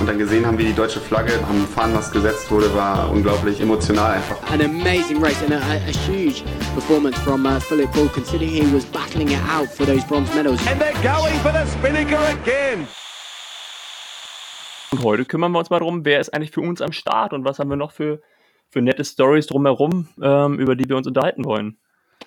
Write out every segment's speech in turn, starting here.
und dann gesehen haben, wie die deutsche Flagge am Fahnenmast gesetzt wurde, war unglaublich emotional einfach. An amazing race and a, a, huge performance from uh, Philip Bull, considering he was battling it out for those bronze medals. And they're going for the Spinnaker again. Und heute kümmern wir uns mal darum, wer ist eigentlich für uns am Start und was haben wir noch für, für nette Stories drumherum, ähm, über die wir uns unterhalten wollen.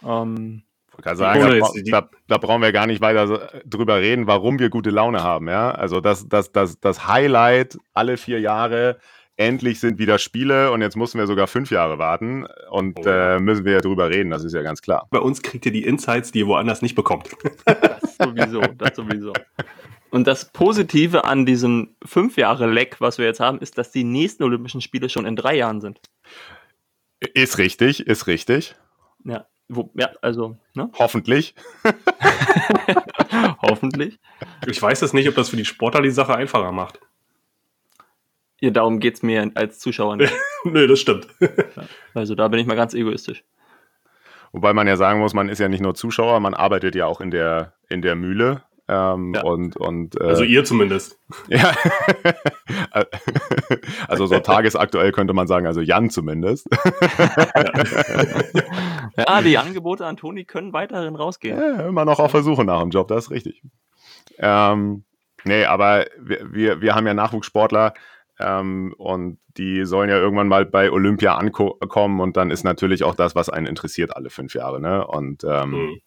Ähm, kann sagen, da, da, da brauchen wir gar nicht weiter so drüber reden, warum wir gute Laune haben. Ja? Also das, das, das, das Highlight alle vier Jahre, endlich sind wieder Spiele und jetzt müssen wir sogar fünf Jahre warten und Oh äh, müssen wir ja drüber reden, das ist ja ganz klar. Bei uns kriegt ihr die Insights, die ihr woanders nicht bekommt. Das sowieso, das sowieso. Und das Positive an diesem fünf Jahre Leck, was wir jetzt haben, ist, dass die nächsten Olympischen Spiele schon in drei Jahren sind. Ist richtig, ist richtig. Ja, wo, ja also, ne? Hoffentlich. Hoffentlich. Ich weiß jetzt nicht, ob das für die Sportler die Sache einfacher macht. Ja, darum geht es mir als Zuschauer nicht. Nö, das stimmt. Also da bin ich mal ganz egoistisch. Wobei man ja sagen muss, man ist ja nicht nur Zuschauer, man arbeitet ja auch in der, in der Mühle. Ähm, Ja. Und, und äh, Also ihr zumindest. Ja. also so tagesaktuell könnte man sagen, also Jan zumindest. Ja, die Angebote an Toni können weiterhin rausgehen. Ja, immer noch auf Versuche nach dem Job, das ist richtig. Ähm, nee, aber wir, wir, wir haben ja Nachwuchssportler ähm, und die sollen ja irgendwann mal bei Olympia ankommen und dann ist natürlich auch das, was einen interessiert, alle fünf Jahre. Ne? Und ähm, Mhm.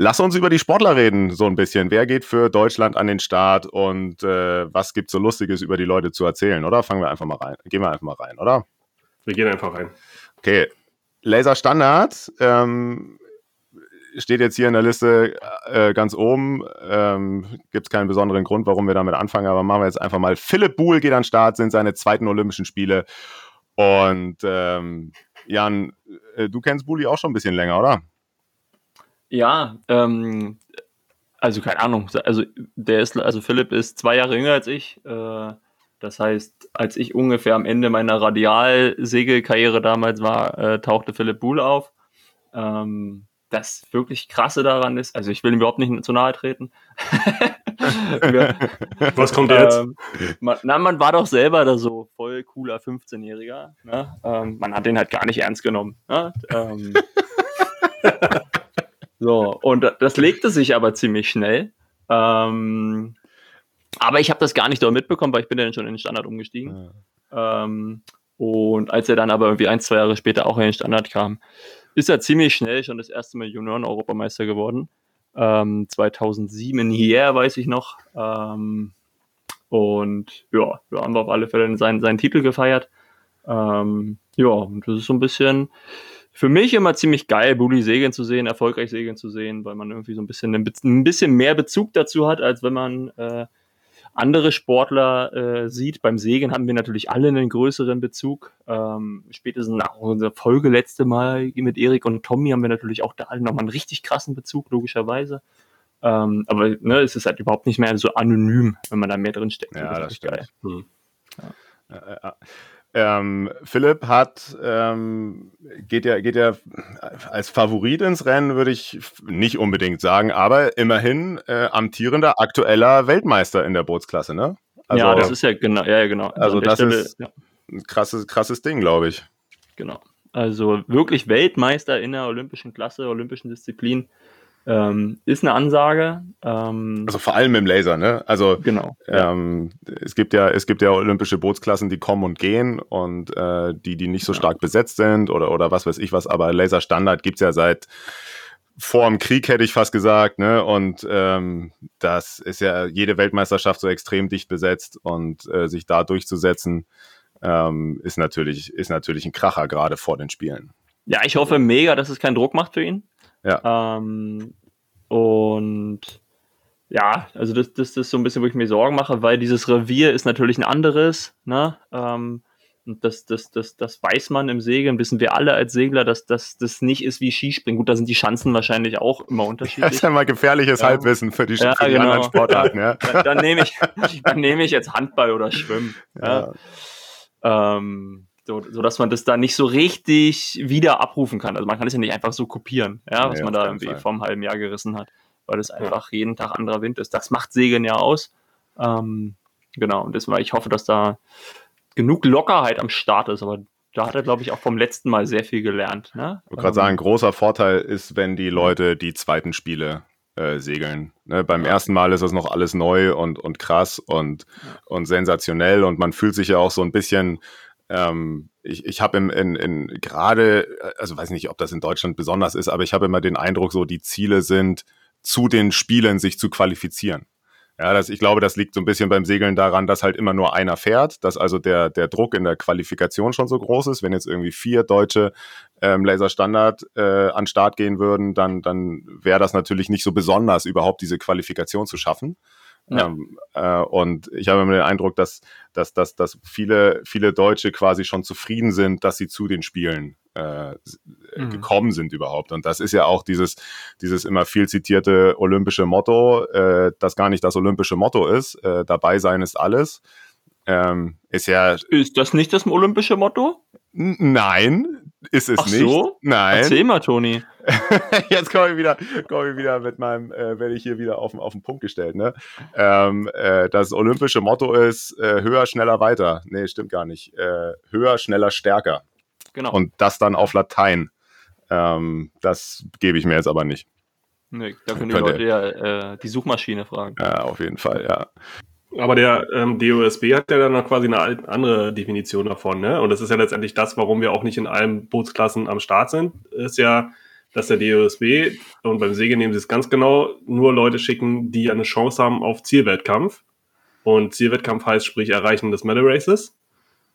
Lass uns über die Sportler reden, so ein bisschen. Wer geht für Deutschland an den Start und äh, was gibt so Lustiges über die Leute zu erzählen, oder? Fangen wir einfach mal rein. Gehen wir einfach mal rein, oder? Wir gehen einfach rein. Okay. Laser Standard ähm, steht jetzt hier in der Liste äh, ganz oben. Ähm, Gibt es keinen besonderen Grund, warum wir damit anfangen, aber machen wir jetzt einfach mal. Philipp Buhl geht an den Start, sind seine zweiten Olympischen Spiele. Und ähm, Jan, äh, du kennst Bulli auch schon ein bisschen länger, oder? Ja, ähm, also keine Ahnung. Also der ist, also Philipp ist zwei Jahre jünger als ich. Äh, das heißt, als ich ungefähr am Ende meiner Radialsegelkarriere damals war, äh, tauchte Philipp Buhl auf. Ähm, das wirklich krasse daran ist, also ich will ihm überhaupt nicht zu nahe treten. Was kommt jetzt? ähm, man, na, man war doch selber da so voll cooler 15-Jähriger. Ne? Ähm, man hat den halt gar nicht ernst genommen. Ne? Ähm, so, und das legte sich aber ziemlich schnell. Ähm, aber ich habe das gar nicht dort mitbekommen, weil ich bin ja dann schon in den Standard umgestiegen. Ähm, und als er dann aber irgendwie ein, zwei Jahre später auch in den Standard kam, ist er ziemlich schnell schon das erste Mal Junioren-Europameister geworden. Ähm, 2007 in Hier, weiß ich noch. Ähm, und ja, wir haben auf alle Fälle seinen, seinen Titel gefeiert. Ähm, ja, und das ist so ein bisschen für mich immer ziemlich geil, Bulli segeln zu sehen, erfolgreich segeln zu sehen, weil man irgendwie so ein bisschen, ein bisschen mehr Bezug dazu hat, als wenn man äh, andere Sportler äh, sieht. Beim Segeln haben wir natürlich alle einen größeren Bezug. Ähm, spätestens nach unserer Folge letzte Mal mit Erik und Tommy haben wir natürlich auch da alle nochmal einen richtig krassen Bezug, logischerweise. Ähm, aber ne, es ist halt überhaupt nicht mehr so anonym, wenn man da mehr drin steckt. Ja, das ist stimmt. geil. Hm. Äh, äh, ähm, Philipp hat, ähm, geht ja, geht ja als Favorit ins Rennen, würde ich nicht unbedingt sagen, aber immerhin äh, amtierender aktueller Weltmeister in der Bootsklasse, ne? Also, ja, das ist ja genau, ja, ja, genau. Also der das ist- ja, ein krasses, krasses Ding, glaube ich. genau. Also wirklich Weltmeister in der olympischen Klasse, olympischen Disziplin. Ähm, ist eine Ansage. Ähm, Also vor allem im Laser, ne? Also genau. Ja. ähm, es gibt ja, es gibt ja olympische Bootsklassen, die kommen und gehen und äh, die, die nicht so stark besetzt sind oder, oder was weiß ich was, aber Laserstandard gibt's ja seit vor dem Krieg, hätte ich fast gesagt, ne? Und ähm, das ist ja jede Weltmeisterschaft so extrem dicht besetzt und äh, sich da durchzusetzen, ähm, ist natürlich, ist natürlich ein Kracher, gerade vor den Spielen. ja, ich hoffe mega, dass es keinen Druck macht für ihn. Ja. Ähm, und ja, also das, das ist so ein bisschen, wo ich mir Sorgen mache, weil dieses Revier ist natürlich ein anderes. Ne? Ähm, Und das, das, das, das weiß man im Segeln, wissen wir alle als Segler, dass das, das nicht ist wie Skispringen. Gut, da sind die Chancen wahrscheinlich auch immer Das unterschiedlich. ist ja mal gefährliches Ja. Halbwissen für die, Ja, für die genau. anderen Sportarten. Ja. dann, dann nehme ich, dann nehme ich jetzt Handball oder Schwimmen. Ja. Ähm, so, so dass man das da nicht so richtig wieder abrufen kann. Also man kann es ja nicht einfach so kopieren, ja, was man da irgendwie Fall. vor einem halben Jahr gerissen hat, weil es einfach jeden Tag anderer Wind ist. Das macht Segeln ja aus. Ähm, genau, und deswegen, ich hoffe, dass da genug Lockerheit am Start ist, aber da hat er, glaube ich, auch vom letzten Mal sehr viel gelernt. Ne? Ich wollte gerade sagen, großer Vorteil ist, wenn die Leute die zweiten Spiele äh, segeln. Ne, beim ersten Mal ist das noch alles neu und, und krass und, und sensationell und man fühlt sich ja auch so ein bisschen, ähm, ich, ich habe in, in, in gerade, also weiß nicht, ob das in Deutschland besonders ist, aber ich habe immer den Eindruck, so die Ziele sind, zu den Spielen sich zu qualifizieren. Ja, das, ich glaube, das liegt so ein bisschen beim Segeln daran, dass halt immer nur einer fährt, dass also der, der Druck in der Qualifikation schon so groß ist. Wenn jetzt irgendwie vier Deutsche ähm, Laserstandard äh, an Start gehen würden, dann, dann wäre das natürlich nicht so besonders, überhaupt diese Qualifikation zu schaffen. Ja. Ähm, äh, und ich habe immer den Eindruck, dass, dass, dass, dass viele, viele Deutsche quasi schon zufrieden sind, dass sie zu den Spielen äh, äh, Mhm. gekommen sind überhaupt. Und das ist ja auch dieses, dieses immer viel zitierte olympische Motto, äh, das gar nicht das olympische Motto ist. Äh, dabei sein ist alles. Ähm, ist ja Ist das nicht das olympische Motto? Nein, ist es Ach nicht. so? Nein. Erzähl mal, Toni. Jetzt komme ich wieder, komme ich wieder mit meinem, äh, werde ich hier wieder auf, den- auf den Punkt gestellt. Ne? Ähm, äh, das olympische Motto ist äh, höher, schneller, weiter. Nee, stimmt gar nicht. Äh, höher, schneller, stärker. Genau. Und das dann auf Latein. Ähm, das gebe ich mir jetzt aber nicht. nee, da können die Leute ja äh, die Suchmaschine fragen. Ja, auf jeden Fall, ja. Aber der ähm, DOSB hat ja dann noch quasi eine andere Definition davon, ne? Und das ist ja letztendlich das, warum wir auch nicht in allen Bootsklassen am Start sind, ist ja, dass der DOSB, und beim Segeln nehmen sie es ganz genau, nur Leute schicken, die eine Chance haben auf Zielwettkampf. Und Zielwettkampf heißt sprich Erreichen des Medal Races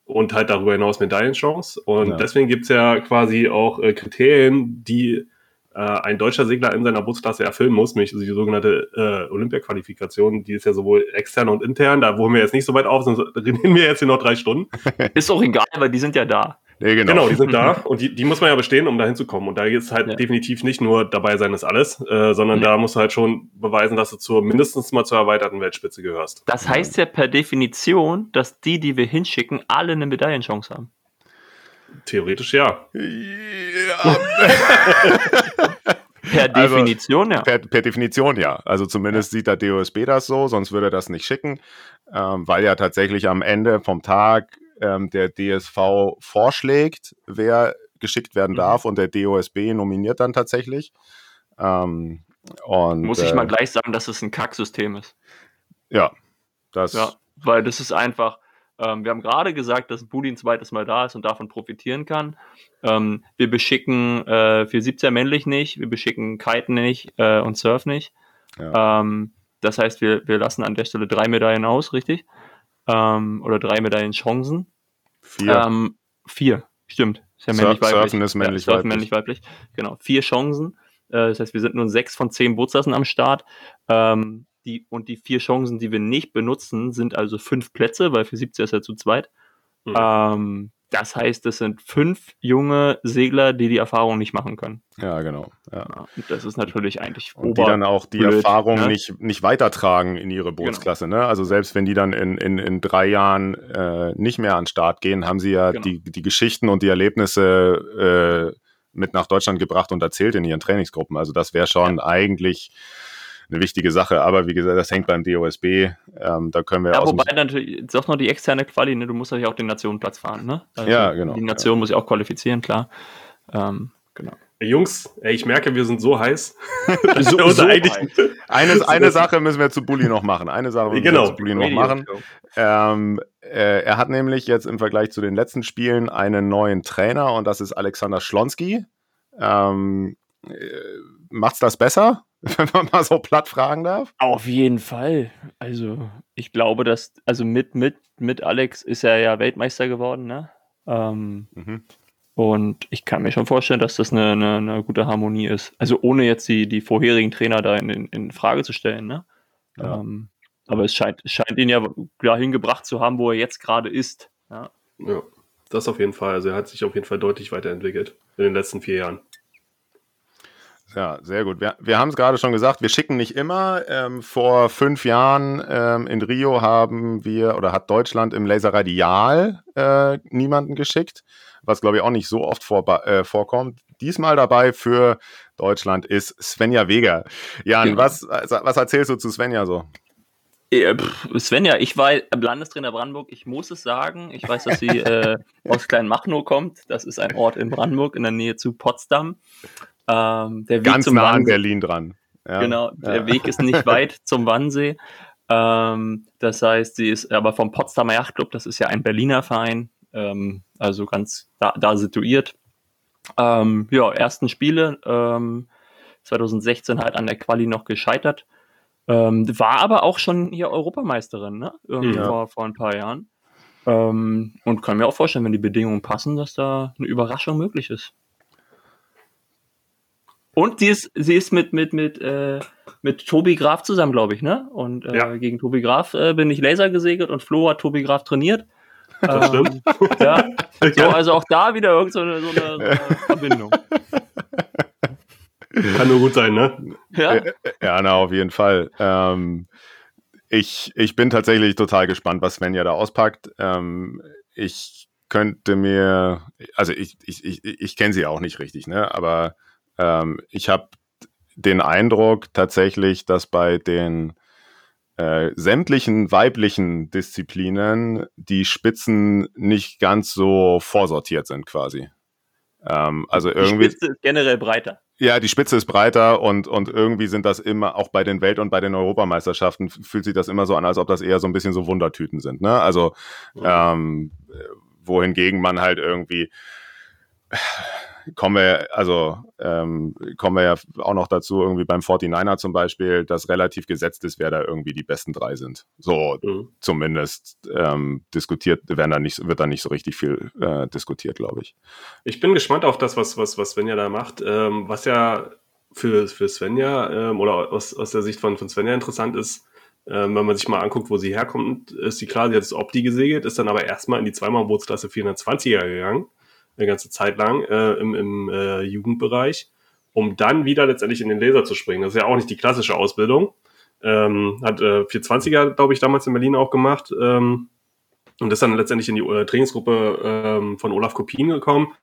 und halt darüber hinaus Medaillenchance. Und Ja. deswegen gibt's ja quasi auch äh, Kriterien, die äh, ein deutscher Segler in seiner Bootsklasse erfüllen muss, nämlich die sogenannte äh, Olympia-Qualifikation, die ist ja sowohl extern und intern, da holen wir jetzt nicht so weit auf, sonst reden wir jetzt hier noch drei Stunden. Ist auch egal, weil die sind ja da. Nee, genau. Genau, die sind da und die, die muss man ja bestehen, um da hinzukommen. Und da ist halt Ja. definitiv nicht nur dabei sein ist alles, äh, sondern Nee. da musst du halt schon beweisen, dass du zur mindestens mal zur erweiterten Weltspitze gehörst. Das heißt ja per Definition, dass die, die wir hinschicken, alle eine Medaillenchance haben. Theoretisch ja. Ja, Per Also, Definition, ja. Per, per Definition ja. Also zumindest sieht der DOSB das so, sonst würde er das nicht schicken, ähm, weil ja tatsächlich am Ende vom Tag ähm, der DSV vorschlägt, wer geschickt werden Mhm. darf und der DOSB nominiert dann tatsächlich. Ähm, und, Muss ich äh, mal gleich sagen, dass es ein Kacksystem ist. Ja, das Ja, weil das ist einfach, ähm, wir haben gerade gesagt, dass Budi ein zweites Mal da ist und davon profitieren kann. Ähm, wir beschicken äh, 470er männlich nicht, wir beschicken Kite nicht äh, und Surf nicht. Ähm, das heißt, wir, wir lassen an der Stelle drei Medaillen aus, richtig? Ähm, oder drei Medaillenchancen. vier. Ähm, vier, stimmt. Ist ja Surf- männlich weiblich. Surfen ist männlich ja, weiblich. Männlich weiblich. Genau. Vier Chancen. Äh, das heißt, wir sind nur sechs von zehn Bootsklassen am Start. Ähm, die, und die vier Chancen, die wir nicht benutzen, sind also fünf Plätze, weil für 70 ist ja zu zweit. Mhm. Ähm, das heißt, es sind fünf junge Segler, die die Erfahrung nicht machen können. ja, genau. Ja. Ja, und das ist natürlich eigentlich Und die dann auch die blöd, Erfahrung ne? nicht, nicht weitertragen in ihre Bootsklasse. Ne? Also selbst wenn die dann in, in, in drei Jahren äh, nicht mehr an den Start gehen, haben sie ja Genau. die, die Geschichten und die Erlebnisse äh, mit nach Deutschland gebracht und erzählt in ihren Trainingsgruppen. Also das wäre schon eigentlich eine wichtige Sache. Aber wie gesagt, das hängt beim DOSB. Ähm, da können wir Ja, wobei natürlich, doch noch die externe Quali, ne? du musst natürlich auch den Nationenplatz fahren, ne? Also Ja, genau, Die Nation muss ja auch qualifizieren, klar. Ähm, genau. Jungs, ey, ich merke, wir sind so heiß. So- so eigentlich- heiß. eine, eine Sache müssen wir zu Bulli noch machen. Eine Sache müssen Genau. wir zu Bulli noch machen. Ähm, äh, er hat nämlich jetzt im Vergleich zu den letzten Spielen einen neuen Trainer und das ist Alexander Schlonski. Ähm, äh, macht's das besser, wenn man mal so platt fragen darf? Auf jeden Fall. Also, ich glaube, dass, also mit, mit, mit Alex ist er ja Weltmeister geworden, ne? Ähm, Mhm. und ich kann mir schon vorstellen, dass das eine, eine, eine gute Harmonie ist. Also ohne jetzt die, die vorherigen Trainer da in, in, in Frage zu stellen, ne? Ja. Ähm, aber es scheint, scheint ihn ja dahin gebracht zu haben, wo er jetzt gerade ist. Ja. Ja. das auf jeden Fall. Also er hat sich auf jeden Fall deutlich weiterentwickelt in den letzten vier Jahren. Ja, sehr gut. Wir, wir haben es gerade schon gesagt, wir schicken nicht immer. Ähm, vor fünf Jahren ähm, in Rio haben wir oder hat Deutschland im Laser Radial äh, niemanden geschickt, was glaube ich auch nicht so oft vor, äh, vorkommt. Diesmal dabei für Deutschland ist Svenja Weger. Jan, ja. was, was erzählst du zu Svenja so? Svenja, ich war Landestrainer Brandenburg. Ich muss es sagen. Ich weiß, dass sie äh, aus Kleinmachnow kommt. Das ist ein Ort in Brandenburg in der Nähe zu Potsdam. Ähm, der Weg Ganz zum nah Wannsee, an Berlin dran. Ja. Genau, der ja. Weg ist nicht weit zum Wannsee. Ähm, das heißt, sie ist aber vom Potsdamer Yachtclub, das ist ja ein Berliner Verein, ähm, also ganz da, da situiert. Ähm, ja, ersten Spiele, 2016 ähm, halt an der Quali noch gescheitert. Ähm, war aber auch schon hier Europameisterin, ne? Irgendwie ja. vor, vor ein paar Jahren. Ähm, und kann mir auch vorstellen, wenn die Bedingungen passen, dass da eine Überraschung möglich ist. Und sie ist, sie ist mit, mit, mit, äh, mit Tobi Graf zusammen, glaube ich, ne? Und äh, ja. gegen Tobi Graf äh, bin ich Laser gesegelt und Flo hat Tobi Graf trainiert. Das ähm, stimmt. Ja. So, also auch da wieder irgendeine so eine, so eine Verbindung. Kann nur gut sein, ne? Ja, ja na, auf jeden Fall. Ähm, ich, ich bin tatsächlich total gespannt, was Svenja da auspackt. Ähm, ich könnte mir, also ich, ich, ich, ich kenne sie auch nicht richtig, ne? Aber ähm, ich habe den Eindruck tatsächlich, dass bei den äh, sämtlichen weiblichen Disziplinen die Spitzen nicht ganz so vorsortiert sind quasi. Ähm, also irgendwie. Die Spitze ist generell breiter. Ja, die Spitze ist breiter und, und irgendwie sind das immer, auch bei den Welt- und bei den Europameisterschaften, fühlt sich das immer so an, als ob das eher so ein bisschen so Wundertüten sind. Ne? Also, mhm. ähm, wohingegen man halt irgendwie kommen wir, also ähm, kommen wir ja auch noch dazu, irgendwie beim 49er zum Beispiel, dass relativ gesetzt ist, wer da irgendwie die besten drei sind. So mhm. zumindest ähm, diskutiert, werden da nicht, wird da nicht so richtig viel äh, diskutiert, glaube ich. Ich bin gespannt auf das, was, was, was Svenja da macht. Ähm, was ja für, für Svenja ähm, oder aus, aus der Sicht von, von Svenja interessant ist, ähm, wenn man sich mal anguckt, wo sie herkommt, ist sie klar, sie hat das Opti gesegelt, ist dann aber erstmal in die Zweimal-Bootsklasse 420er gegangen eine ganze Zeit lang äh, im, im äh, Jugendbereich, um dann wieder letztendlich in den Laser zu springen. Das ist ja auch nicht die klassische Ausbildung. Ähm, hat äh, 420er, glaube ich, damals in Berlin auch gemacht ähm, und ist dann letztendlich in die äh, Trainingsgruppe ähm, von Olaf Kopien gekommen.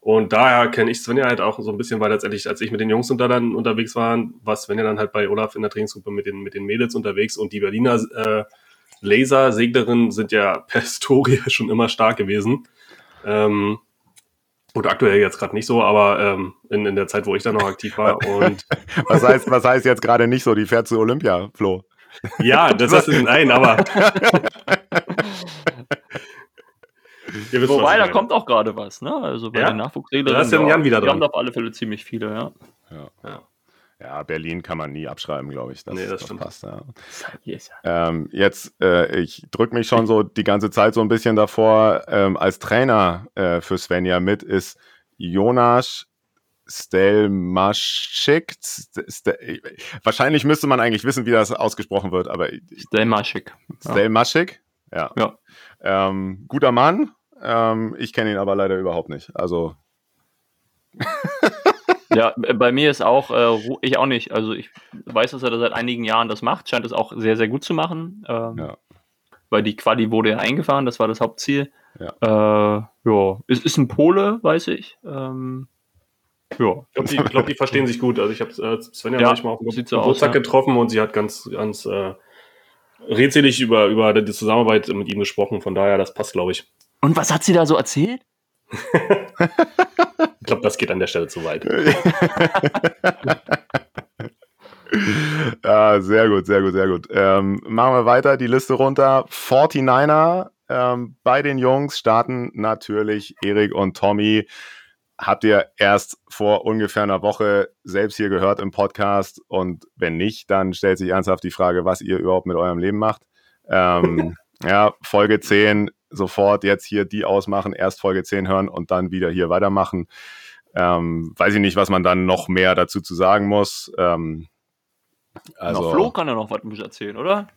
Und daher kenne ich Svenja halt auch so ein bisschen, weil letztendlich, als ich mit den Jungs unter dann unterwegs war, war Svenja dann halt bei Olaf in der Trainingsgruppe mit den, mit den Mädels unterwegs und die Berliner äh, Laser-Seglerinnen sind ja per Historie schon immer stark gewesen. Ähm, Gut, aktuell jetzt gerade nicht so, aber ähm, in, in der Zeit, wo ich da noch aktiv war. Und was, heißt, was heißt jetzt gerade nicht so? Die fährt zu Olympia, Flo. Ja, das ist nein, aber. wisst, Wobei, da kommt auch gerade was, ne? Also bei ja? den Nachwuchsregeln. Da ist ja Jan wieder dran. Die haben auf alle Fälle ziemlich viele, ja. ja. ja. Ja, Berlin kann man nie abschreiben, glaube ich. Das, nee, das, das stimmt. Passt, ja. ähm, jetzt, äh, ich drücke mich schon so die ganze Zeit so ein bisschen davor. Ähm, als Trainer äh, für Svenja mit ist Jonas Stelmaschik. Stel, wahrscheinlich müsste man eigentlich wissen, wie das ausgesprochen wird, aber Stelmaschik. Stelmaschik? Ja. ja. Ähm, guter Mann. Ähm, ich kenne ihn aber leider überhaupt nicht. Also. Ja, bei mir ist auch, äh, ich auch nicht. Also ich weiß, dass er da seit einigen Jahren das macht, scheint es auch sehr, sehr gut zu machen. Ähm, ja. Weil die Quali wurde ja eingefahren, das war das Hauptziel. Ja, äh, ja. Es ist ein Pole, weiß ich. Ähm, ja. Ich glaube, die, glaub, die, verstehen sich gut. Also ich habe äh, Svenja ja, manchmal auf dem Geburtstag ja. getroffen und sie hat ganz, ganz äh, redselig über, über die Zusammenarbeit mit ihm gesprochen. Von daher, das passt, glaube ich. Und was hat sie da so erzählt? Ich glaube, das geht an der Stelle zu weit. ja, sehr gut, sehr gut, sehr gut. Ähm, machen wir weiter, die Liste runter. 49er ähm, bei den Jungs starten natürlich Erik und Tommy. Habt ihr erst vor ungefähr einer Woche selbst hier gehört im Podcast und wenn nicht, dann stellt sich ernsthaft die Frage, was ihr überhaupt mit eurem Leben macht. Ähm, ja, Folge 10 sofort jetzt hier die ausmachen, erst Folge 10 hören und dann wieder hier weitermachen. Ähm, weiß ich nicht, was man dann noch mehr dazu zu sagen muss. Ähm, also, Na, Flo kann ja noch was erzählen, oder?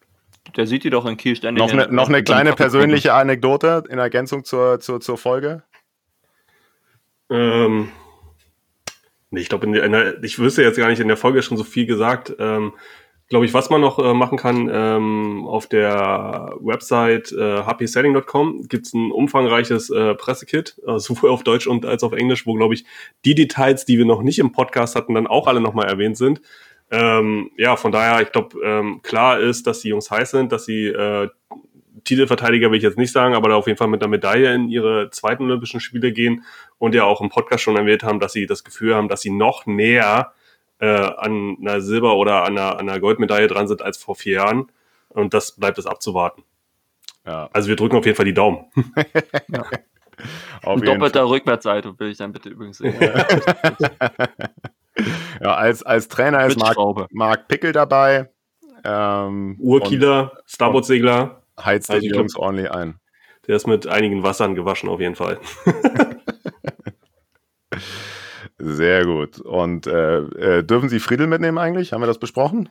der sieht die doch in Kiel ständig. Noch eine, noch eine kleine persönliche Anekdote in Ergänzung zur, zur, zur Folge. Ähm, nee, ich glaube, ich wüsste jetzt gar nicht, in der Folge schon so viel gesagt. Ähm, glaube ich, was man noch äh, machen kann, ähm, auf der Website äh, happyselling.com gibt es ein umfangreiches äh, Pressekit, äh, sowohl auf Deutsch und als auf Englisch, wo, glaube ich, die Details, die wir noch nicht im Podcast hatten, dann auch alle nochmal erwähnt sind. Ähm, ja, von daher, ich glaube, ähm, klar ist, dass die Jungs heiß sind, dass sie äh, Titelverteidiger will ich jetzt nicht sagen, aber da auf jeden Fall mit einer Medaille in ihre zweiten Olympischen Spiele gehen und ja auch im Podcast schon erwähnt haben, dass sie das Gefühl haben, dass sie noch näher äh, an einer Silber- oder an einer, an einer Goldmedaille dran sind als vor vier Jahren. Und das bleibt es abzuwarten. Ja. Also wir drücken auf jeden Fall die Daumen. ja. Auf doppelter Rückwärtsseite will ich dann bitte übrigens sehen. ja, als, als Trainer ist Marc, Marc Pickel dabei. Ähm, Urkieler, Starboard-Segler. Heizt also die Jungs ordentlich ein. Der ist mit einigen Wassern gewaschen auf jeden Fall. Sehr gut. Und äh, äh, dürfen Sie Friedel mitnehmen eigentlich? Haben wir das besprochen?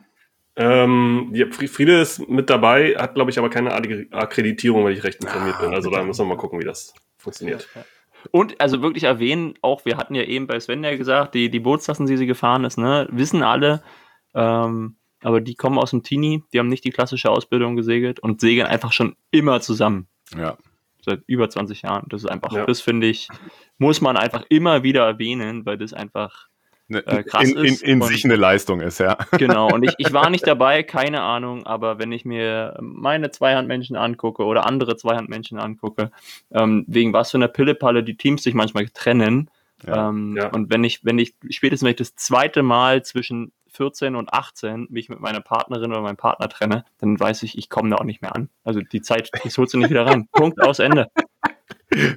Ähm, ja, Friedel ist mit dabei, hat glaube ich aber keine Akkreditierung, wenn ich recht informiert ah, bin. Also da müssen wir mal gucken, wie das funktioniert. Und also wirklich erwähnen, auch wir hatten ja eben bei Sven ja gesagt, die, die Bootstassen, die sie gefahren ist, ne, wissen alle, ähm, aber die kommen aus dem Teenie, die haben nicht die klassische Ausbildung gesegelt und segeln einfach schon immer zusammen. Ja. Seit über 20 Jahren. Das ist einfach, ja. das finde ich, muss man einfach immer wieder erwähnen, weil das einfach ne, äh, krass in, in, ist. In, sich eine Leistung ist, ja. Genau, und ich, ich war nicht dabei, keine Ahnung, aber wenn ich mir meine Zweihandmenschen angucke oder andere Zweihandmenschen angucke, ähm, wegen was für einer Pillepalle die Teams sich manchmal trennen, ja, ähm, ja. Und wenn ich, wenn ich, spätestens wenn ich das zweite Mal zwischen 14 und 18 mich mit meiner Partnerin oder meinem Partner trenne, dann weiß ich, ich komme da auch nicht mehr an. Also die Zeit, ich holst du nicht wieder rein. Punkt aus Ende.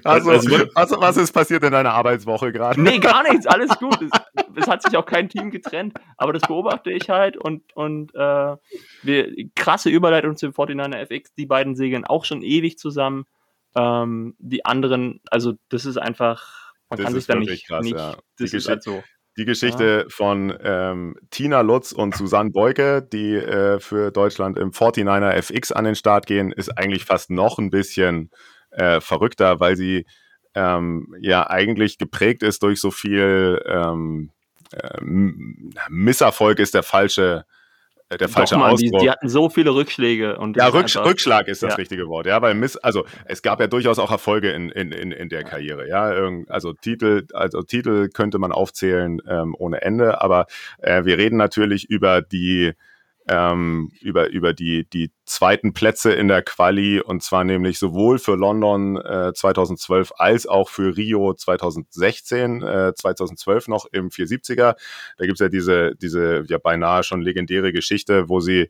Also, also, also, was ist passiert in deiner Arbeitswoche gerade? Nee, gar nichts, alles gut. Es, es, hat sich auch kein Team getrennt, aber das beobachte ich halt und, und äh, wir, krasse Überleitung zum 49er FX, die beiden segeln auch schon ewig zusammen. Ähm, die anderen, also das ist einfach, man das kann sich da nicht, krass, nicht ja. das ist halt so. Die Geschichte ja. von ähm, Tina Lutz und Susanne Beuke, die äh, für Deutschland im 49er FX an den Start gehen, ist eigentlich fast noch ein bisschen äh, verrückter, weil sie ähm, ja eigentlich geprägt ist durch so viel ähm, äh, Misserfolg ist der falsche der falsche mal, Ausdruck. Die, die, hatten so viele Rückschläge. Und ja, Rücksch einfach, Rückschlag ist das ja. richtige Wort. Ja, weil Miss, also es gab ja durchaus auch Erfolge in, in, in, in der Karriere. Ja, also Titel, also Titel könnte man aufzählen ähm, ohne Ende, aber äh, wir reden natürlich über die ähm, über, über die, die zweiten Plätze in der Quali und zwar nämlich sowohl für London äh, 2012 als auch für Rio 2016, äh, 2012 noch im 470er. Da gibt's ja diese, diese ja beinahe schon legendäre Geschichte, wo sie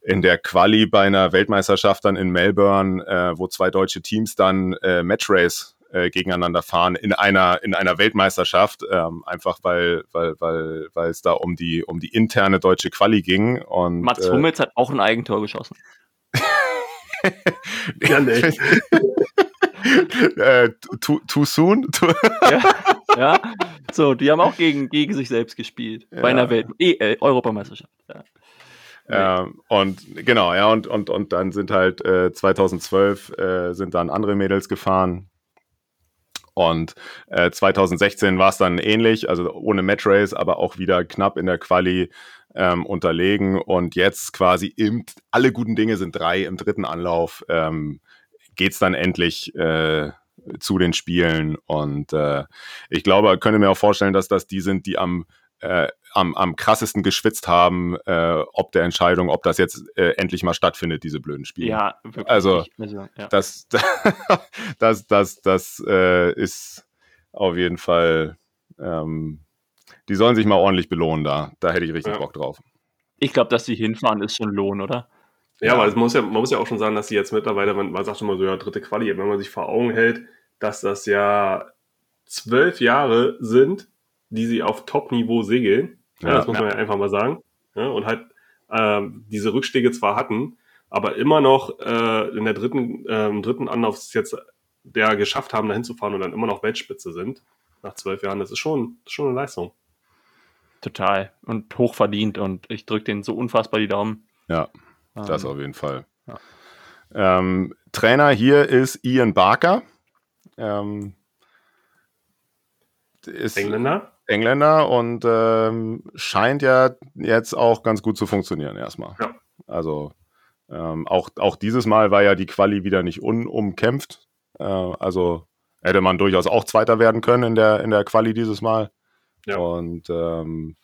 in der Quali bei einer Weltmeisterschaft dann in Melbourne, äh, wo zwei deutsche Teams dann äh, Matchrace äh, gegeneinander fahren in einer in einer Weltmeisterschaft, ähm, einfach weil weil weil weil es da um die um die interne deutsche Quali ging und Mats äh, Hummels hat auch ein Eigentor geschossen. ja, nee. äh, too, too soon? ja, ja, so, die haben auch gegen, gegen sich selbst gespielt. Ja. Bei einer Welt e äh, Europameisterschaft. Ja. Ähm, und genau, ja, und, und, und dann sind halt äh, 2012 äh, sind dann andere Mädels gefahren, und äh, 2016 war es dann ähnlich, also ohne Matchrace, aber auch wieder knapp in der Quali ähm, unterlegen. Und jetzt quasi im, alle guten Dinge sind drei im dritten Anlauf. Ähm, geht es dann endlich äh, zu den Spielen. Und äh, ich glaube, könnte mir auch vorstellen, dass das die sind, die am äh, am, am krassesten geschwitzt haben, äh, ob der Entscheidung, ob das jetzt äh, endlich mal stattfindet, diese blöden Spiele. Ja, wirklich. Also, also ja. das, das, das, das äh, ist auf jeden Fall, ähm, die sollen sich mal ordentlich belohnen da. Da hätte ich richtig ja. Bock drauf. Ich glaube, dass die hinfahren, ist schon Lohn, oder? Ja, aber es muss ja, man muss ja auch schon sagen, dass sie jetzt mittlerweile, man, man sagt immer so, ja, dritte Quali, wenn man sich vor Augen hält, dass das ja zwölf Jahre sind, die sie auf Top-Niveau segeln. Ja, das muss man ja einfach mal sagen. Ja, und halt äh, diese Rückschläge zwar hatten, aber immer noch äh, in der dritten, äh, im dritten Anlauf jetzt der geschafft haben, da hinzufahren und dann immer noch Weltspitze sind. Nach zwölf Jahren, das ist schon, das ist schon eine Leistung. Total. Und hochverdient. Und ich drücke denen so unfassbar die Daumen. Ja, das ähm, auf jeden Fall. Ähm, Trainer hier ist Ian Barker. Ähm, ist Engländer? Engländer und ähm, scheint ja jetzt auch ganz gut zu funktionieren erstmal. Ja. Also ähm, auch, auch dieses Mal war ja die Quali wieder nicht unumkämpft. Äh, also hätte man durchaus auch Zweiter werden können in der, in der Quali dieses Mal. Ja. Und ähm,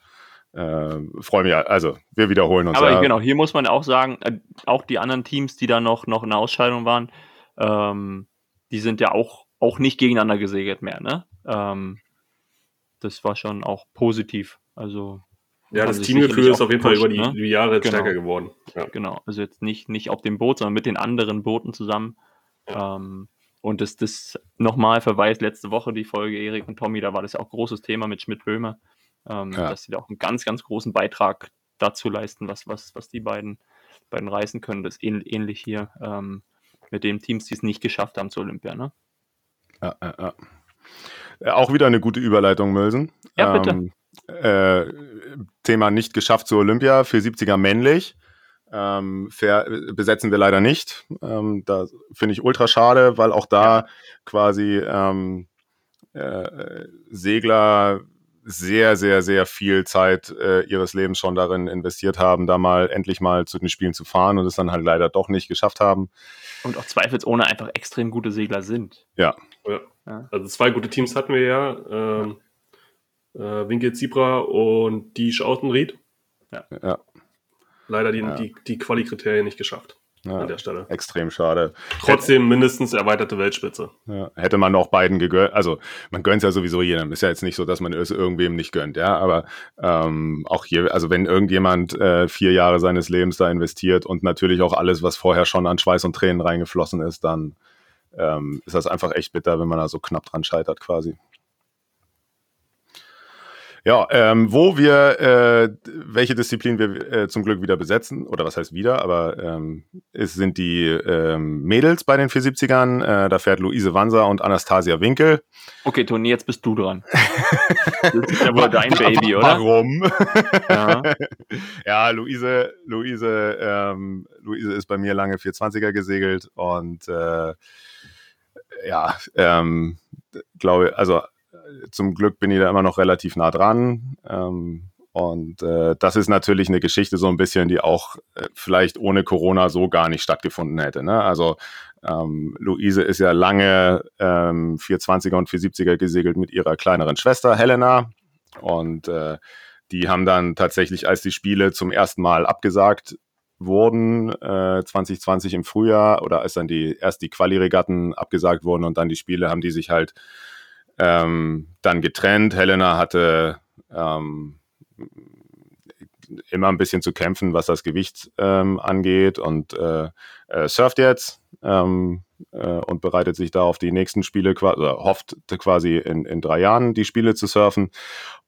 äh, freue mich, also wir wiederholen uns. Aber ja. genau, hier muss man auch sagen, äh, auch die anderen Teams, die da noch, noch in der Ausscheidung waren, ähm, die sind ja auch, auch nicht gegeneinander gesegelt mehr, ne? Ähm, das war schon auch positiv. Also Ja, das Teamgefühl ist auf jeden Fall über die, ne? die Jahre Genau. stärker geworden. Ja. Genau, also jetzt nicht, nicht auf dem Boot, sondern mit den anderen Booten zusammen. Ähm, und das, das nochmal Verweis, letzte Woche die Folge Erik und Tommy, da war das ja auch großes Thema mit Schmidt-Böhmer, ähm, Ja. dass sie da auch einen ganz, ganz großen Beitrag dazu leisten, was, was, was die beiden, beiden reißen können. Das ist ähn, ähnlich hier ähm, mit den Teams, die es nicht geschafft haben zur Olympia. Ne? Ja, ja, ja. Äh, Auch wieder eine gute Überleitung, Mölsen. Ja, bitte. Ähm, äh, Thema nicht geschafft zur Olympia, 470er männlich. Ähm, fair, besetzen wir leider nicht. Ähm, da finde ich ultra schade, weil auch da quasi ähm, äh, Segler sehr, sehr, sehr viel Zeit äh, ihres Lebens schon darin investiert haben, da mal endlich mal zu den Spielen zu fahren und es dann halt leider doch nicht geschafft haben. Und auch zweifelsohne einfach extrem gute Segler sind. Ja, Ja. Ja. Also zwei gute Teams hatten wir ja. Ähm, äh, Winkel Zebra und die Außenried. ja, Leider die, Ja. die, die Quali-Kriterien nicht geschafft ja. an der Stelle. extrem schade. Trotzdem mindestens erweiterte Weltspitze. Ja, hätte man auch beiden gegönnt. Also man gönnt ja sowieso jedem. Ist ja jetzt nicht so, dass man es irgendwem nicht gönnt, ja. Aber ähm, auch hier, also wenn irgendjemand äh, vier Jahre seines Lebens da investiert und natürlich auch alles, was vorher schon an Schweiß und Tränen reingeflossen ist, dann ähm, ist das einfach echt bitter, wenn man da so knapp dran scheitert quasi. Ja, ähm, wo wir, äh, welche Disziplin wir äh, zum Glück wieder besetzen, oder was heißt wieder, aber ähm, es sind die ähm, Mädels bei den 470ern. Äh, da fährt Luise Wanser und Anastasia Winkel. Okay, Toni, jetzt bist du dran. Das ist ja wohl dein Baby, oder? Warum? Ja. ja, Luise, Luise, ähm, Luise ist bei mir lange 420er gesegelt und äh, ja, ähm, glaube, also zum Glück bin ich da immer noch relativ nah dran. Ähm, und äh, das ist natürlich eine Geschichte so ein bisschen, die auch äh, vielleicht ohne Corona so gar nicht stattgefunden hätte. Ne? Also ähm, Luise ist ja lange ähm, 420er und 470er gesegelt mit ihrer kleineren Schwester Helena. Und äh, die haben dann tatsächlich, als die Spiele zum ersten Mal abgesagt wurden, äh, 2020 im Frühjahr, oder als dann die erst die Quali-Regatten abgesagt wurden und dann die Spiele, haben die sich halt ähm, dann getrennt. Helena hatte ähm, immer ein bisschen zu kämpfen, was das Gewicht ähm, angeht und äh, äh, surft jetzt ähm, äh, und bereitet sich da auf die nächsten Spiele, oder hofft quasi in, in drei Jahren die Spiele zu surfen.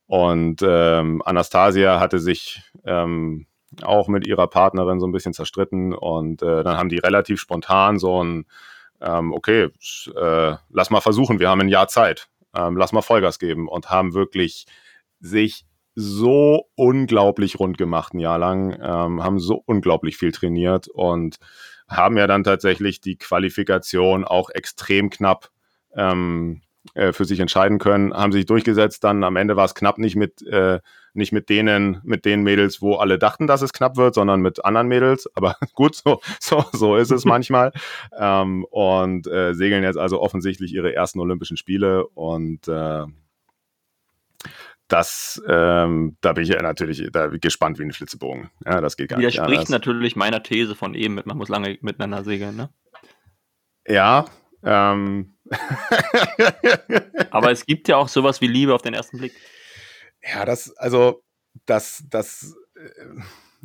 Und ähm, Anastasia hatte sich ähm, auch mit ihrer Partnerin so ein bisschen zerstritten und äh, dann haben die relativ spontan so ein, ähm, okay, äh, lass mal versuchen, wir haben ein Jahr Zeit, ähm, lass mal Vollgas geben und haben wirklich sich so unglaublich rund gemacht ein Jahr lang, ähm, haben so unglaublich viel trainiert und haben ja dann tatsächlich die Qualifikation auch extrem knapp ähm, äh, für sich entscheiden können, haben sich durchgesetzt. Dann am Ende war es knapp nicht mit äh, nicht mit denen mit den Mädels, wo alle dachten, dass es knapp wird, sondern mit anderen Mädels. Aber gut, so so so ist es manchmal. Ähm, und äh, segeln jetzt also offensichtlich ihre ersten Olympischen Spiele und äh, das, ähm, da bin ich ja natürlich da ich gespannt wie ein Flitzebogen. Ja, das geht gar nicht Widerspricht natürlich meiner These von eben, mit, man muss lange miteinander segeln, ne? Ja, ähm, Aber es gibt ja auch sowas wie Liebe auf den ersten Blick. ja, das, also, das, das, äh,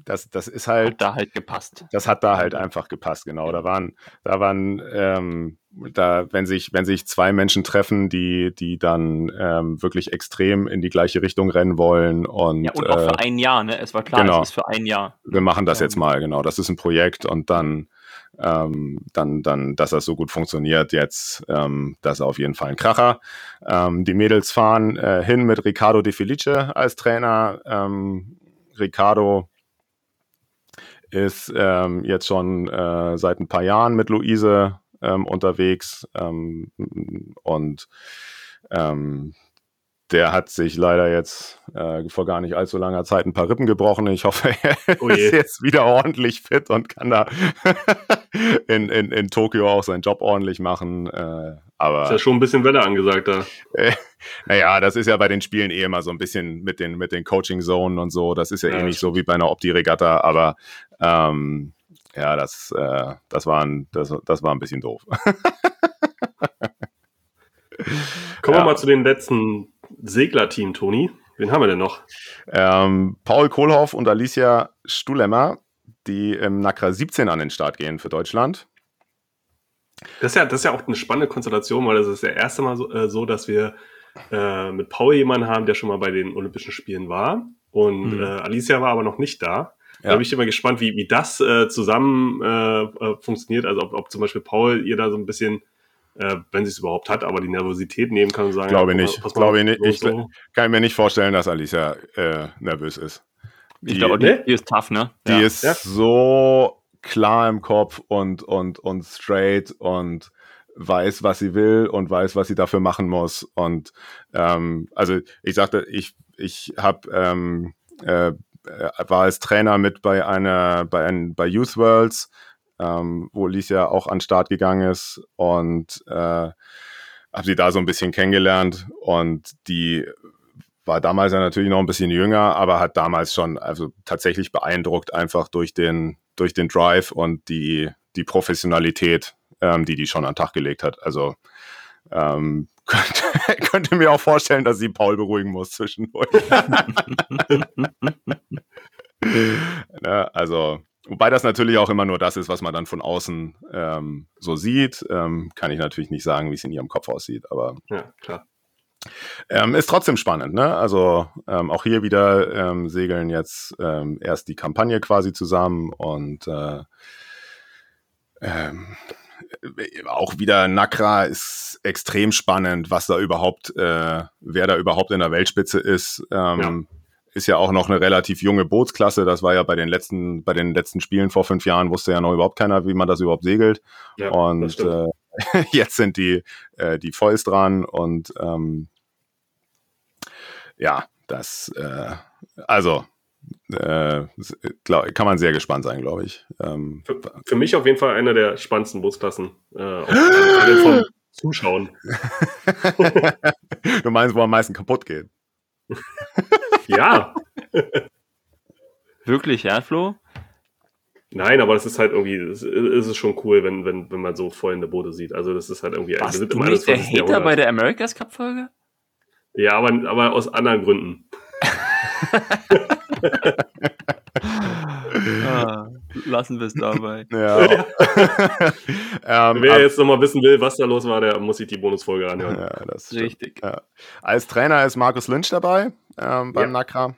das, das ist halt, Hat da halt gepasst. das hat da halt einfach gepasst, genau. Da waren, da waren, ähm, da, wenn sich, wenn sich zwei Menschen treffen, die, die dann ähm, wirklich extrem in die gleiche Richtung rennen wollen und, Ja, und auch äh, für ein Jahr, ne? Es war klar, genau. es ist für ein Jahr. wir machen das jetzt mal, genau. Das ist ein Projekt und dann, ähm, dann, dann, dass das so gut funktioniert jetzt, ähm, das ist auf jeden Fall ein Kracher. Ähm, die Mädels fahren äh, hin mit Riccardo De Felice als Trainer. Ähm, Riccardo ist ähm, jetzt schon äh, seit ein paar Jahren mit Luise ähm, unterwegs ähm, und ähm, der hat sich leider jetzt äh, vor gar nicht allzu langer Zeit ein paar Rippen gebrochen. Ich hoffe, er Oh ist je. jetzt wieder ordentlich fit und kann da in, in, in Tokio auch seinen Job ordentlich machen. Äh, aber Ist ja schon ein bisschen Welle angesagt da. äh, naja, das ist ja bei den Spielen eh immer so ein bisschen mit den, mit den Coaching-Zonen und so. Das ist ja, Ja, eh nicht so wie bei einer Opti-Regatta, aber ähm, ja, das, äh, das, war ein, das, das war ein bisschen doof. Kommen Ja. wir mal zu den letzten Seglerteam, Toni. Wen haben wir denn noch? ähm, Paul Kohlhoff und Alicia Stulemmer, die im NACRA 17 an den Start gehen für Deutschland. Das ist ja, das ist ja auch eine spannende Konstellation, weil das ist das erste Mal so, äh, so dass wir äh, mit Paul jemanden haben, der schon mal bei den Olympischen Spielen war. Und Mhm. äh, Alicia war aber noch nicht da. Da Ja. bin ich immer gespannt, wie, wie das äh, zusammen äh, äh, funktioniert. Also ob, ob zum Beispiel Paul ihr da so ein bisschen, äh, wenn sie es überhaupt hat, aber die Nervosität nehmen kann und sagen, Glaube ja, nicht. pass mal Glaube auf, nicht. Ich- so. Kann ich mir nicht vorstellen, dass Alicia äh, nervös ist. Ich Die- glaube, die, ne? die ist tough, ne? Die Ja. ist Ja. so klar im Kopf und, und, und straight und weiß, was sie will und weiß, was sie dafür machen muss. Und ähm, also ich sagte, ich, ich habe ähm, äh, äh, war als Trainer mit bei einer, bei, ein, bei Youth Worlds, ähm, wo Alicia auch an den Start gegangen ist und äh, habe sie da so ein bisschen kennengelernt und die war damals ja natürlich noch ein bisschen jünger, aber hat damals schon also tatsächlich beeindruckt einfach durch den durch den Drive und die die Professionalität, ähm, die die schon an den Tag gelegt hat. Also ähm, könnte, könnte mir auch vorstellen, dass sie Paul beruhigen muss zwischendurch. ne, also wobei das natürlich auch immer nur das ist, was man dann von außen ähm, so sieht, ähm, kann ich natürlich nicht sagen, wie es in ihrem Kopf aussieht, aber Ja, klar. ähm, ist trotzdem spannend, ne? Also ähm, auch hier wieder ähm, segeln jetzt ähm, erst die Kampagne quasi zusammen und äh, auch wieder Nakra ist extrem spannend, was da überhaupt, äh, wer da überhaupt in der Weltspitze ist. Ähm, Ist ja auch noch eine relativ junge Bootsklasse. Das war ja bei den letzten, bei den letzten Spielen vor fünf Jahren wusste ja noch überhaupt keiner, wie man das überhaupt segelt. Ja, und äh, jetzt sind die, äh, die Foils dran und ähm, ja, das, äh, also äh, glaub, kann man sehr gespannt sein, glaube ich. Ähm, Für, für mich auf jeden Fall eine der spannendsten Bootsklassen. Äh, vom Zuschauen. du meinst, wo am meisten kaputt geht? Ja, Wirklich, ja, Flo? nein, aber das ist halt irgendwie, es ist es schon cool, wenn, wenn, wenn man so feuernde Boote sieht. Also das ist halt irgendwie wir Warst sind du nicht der 21. Hater Jahrhundert. bei der America's Cup-Folge? Ja, aber, aber aus anderen Gründen. Ah, lassen wir es dabei. Ja. ähm, Wer jetzt nochmal wissen will, was da los war, der muss sich die Bonusfolge anhören. ja, das. Richtig. Ja. Als Trainer ist Markus Lynch dabei ähm, beim Ja. NACRA,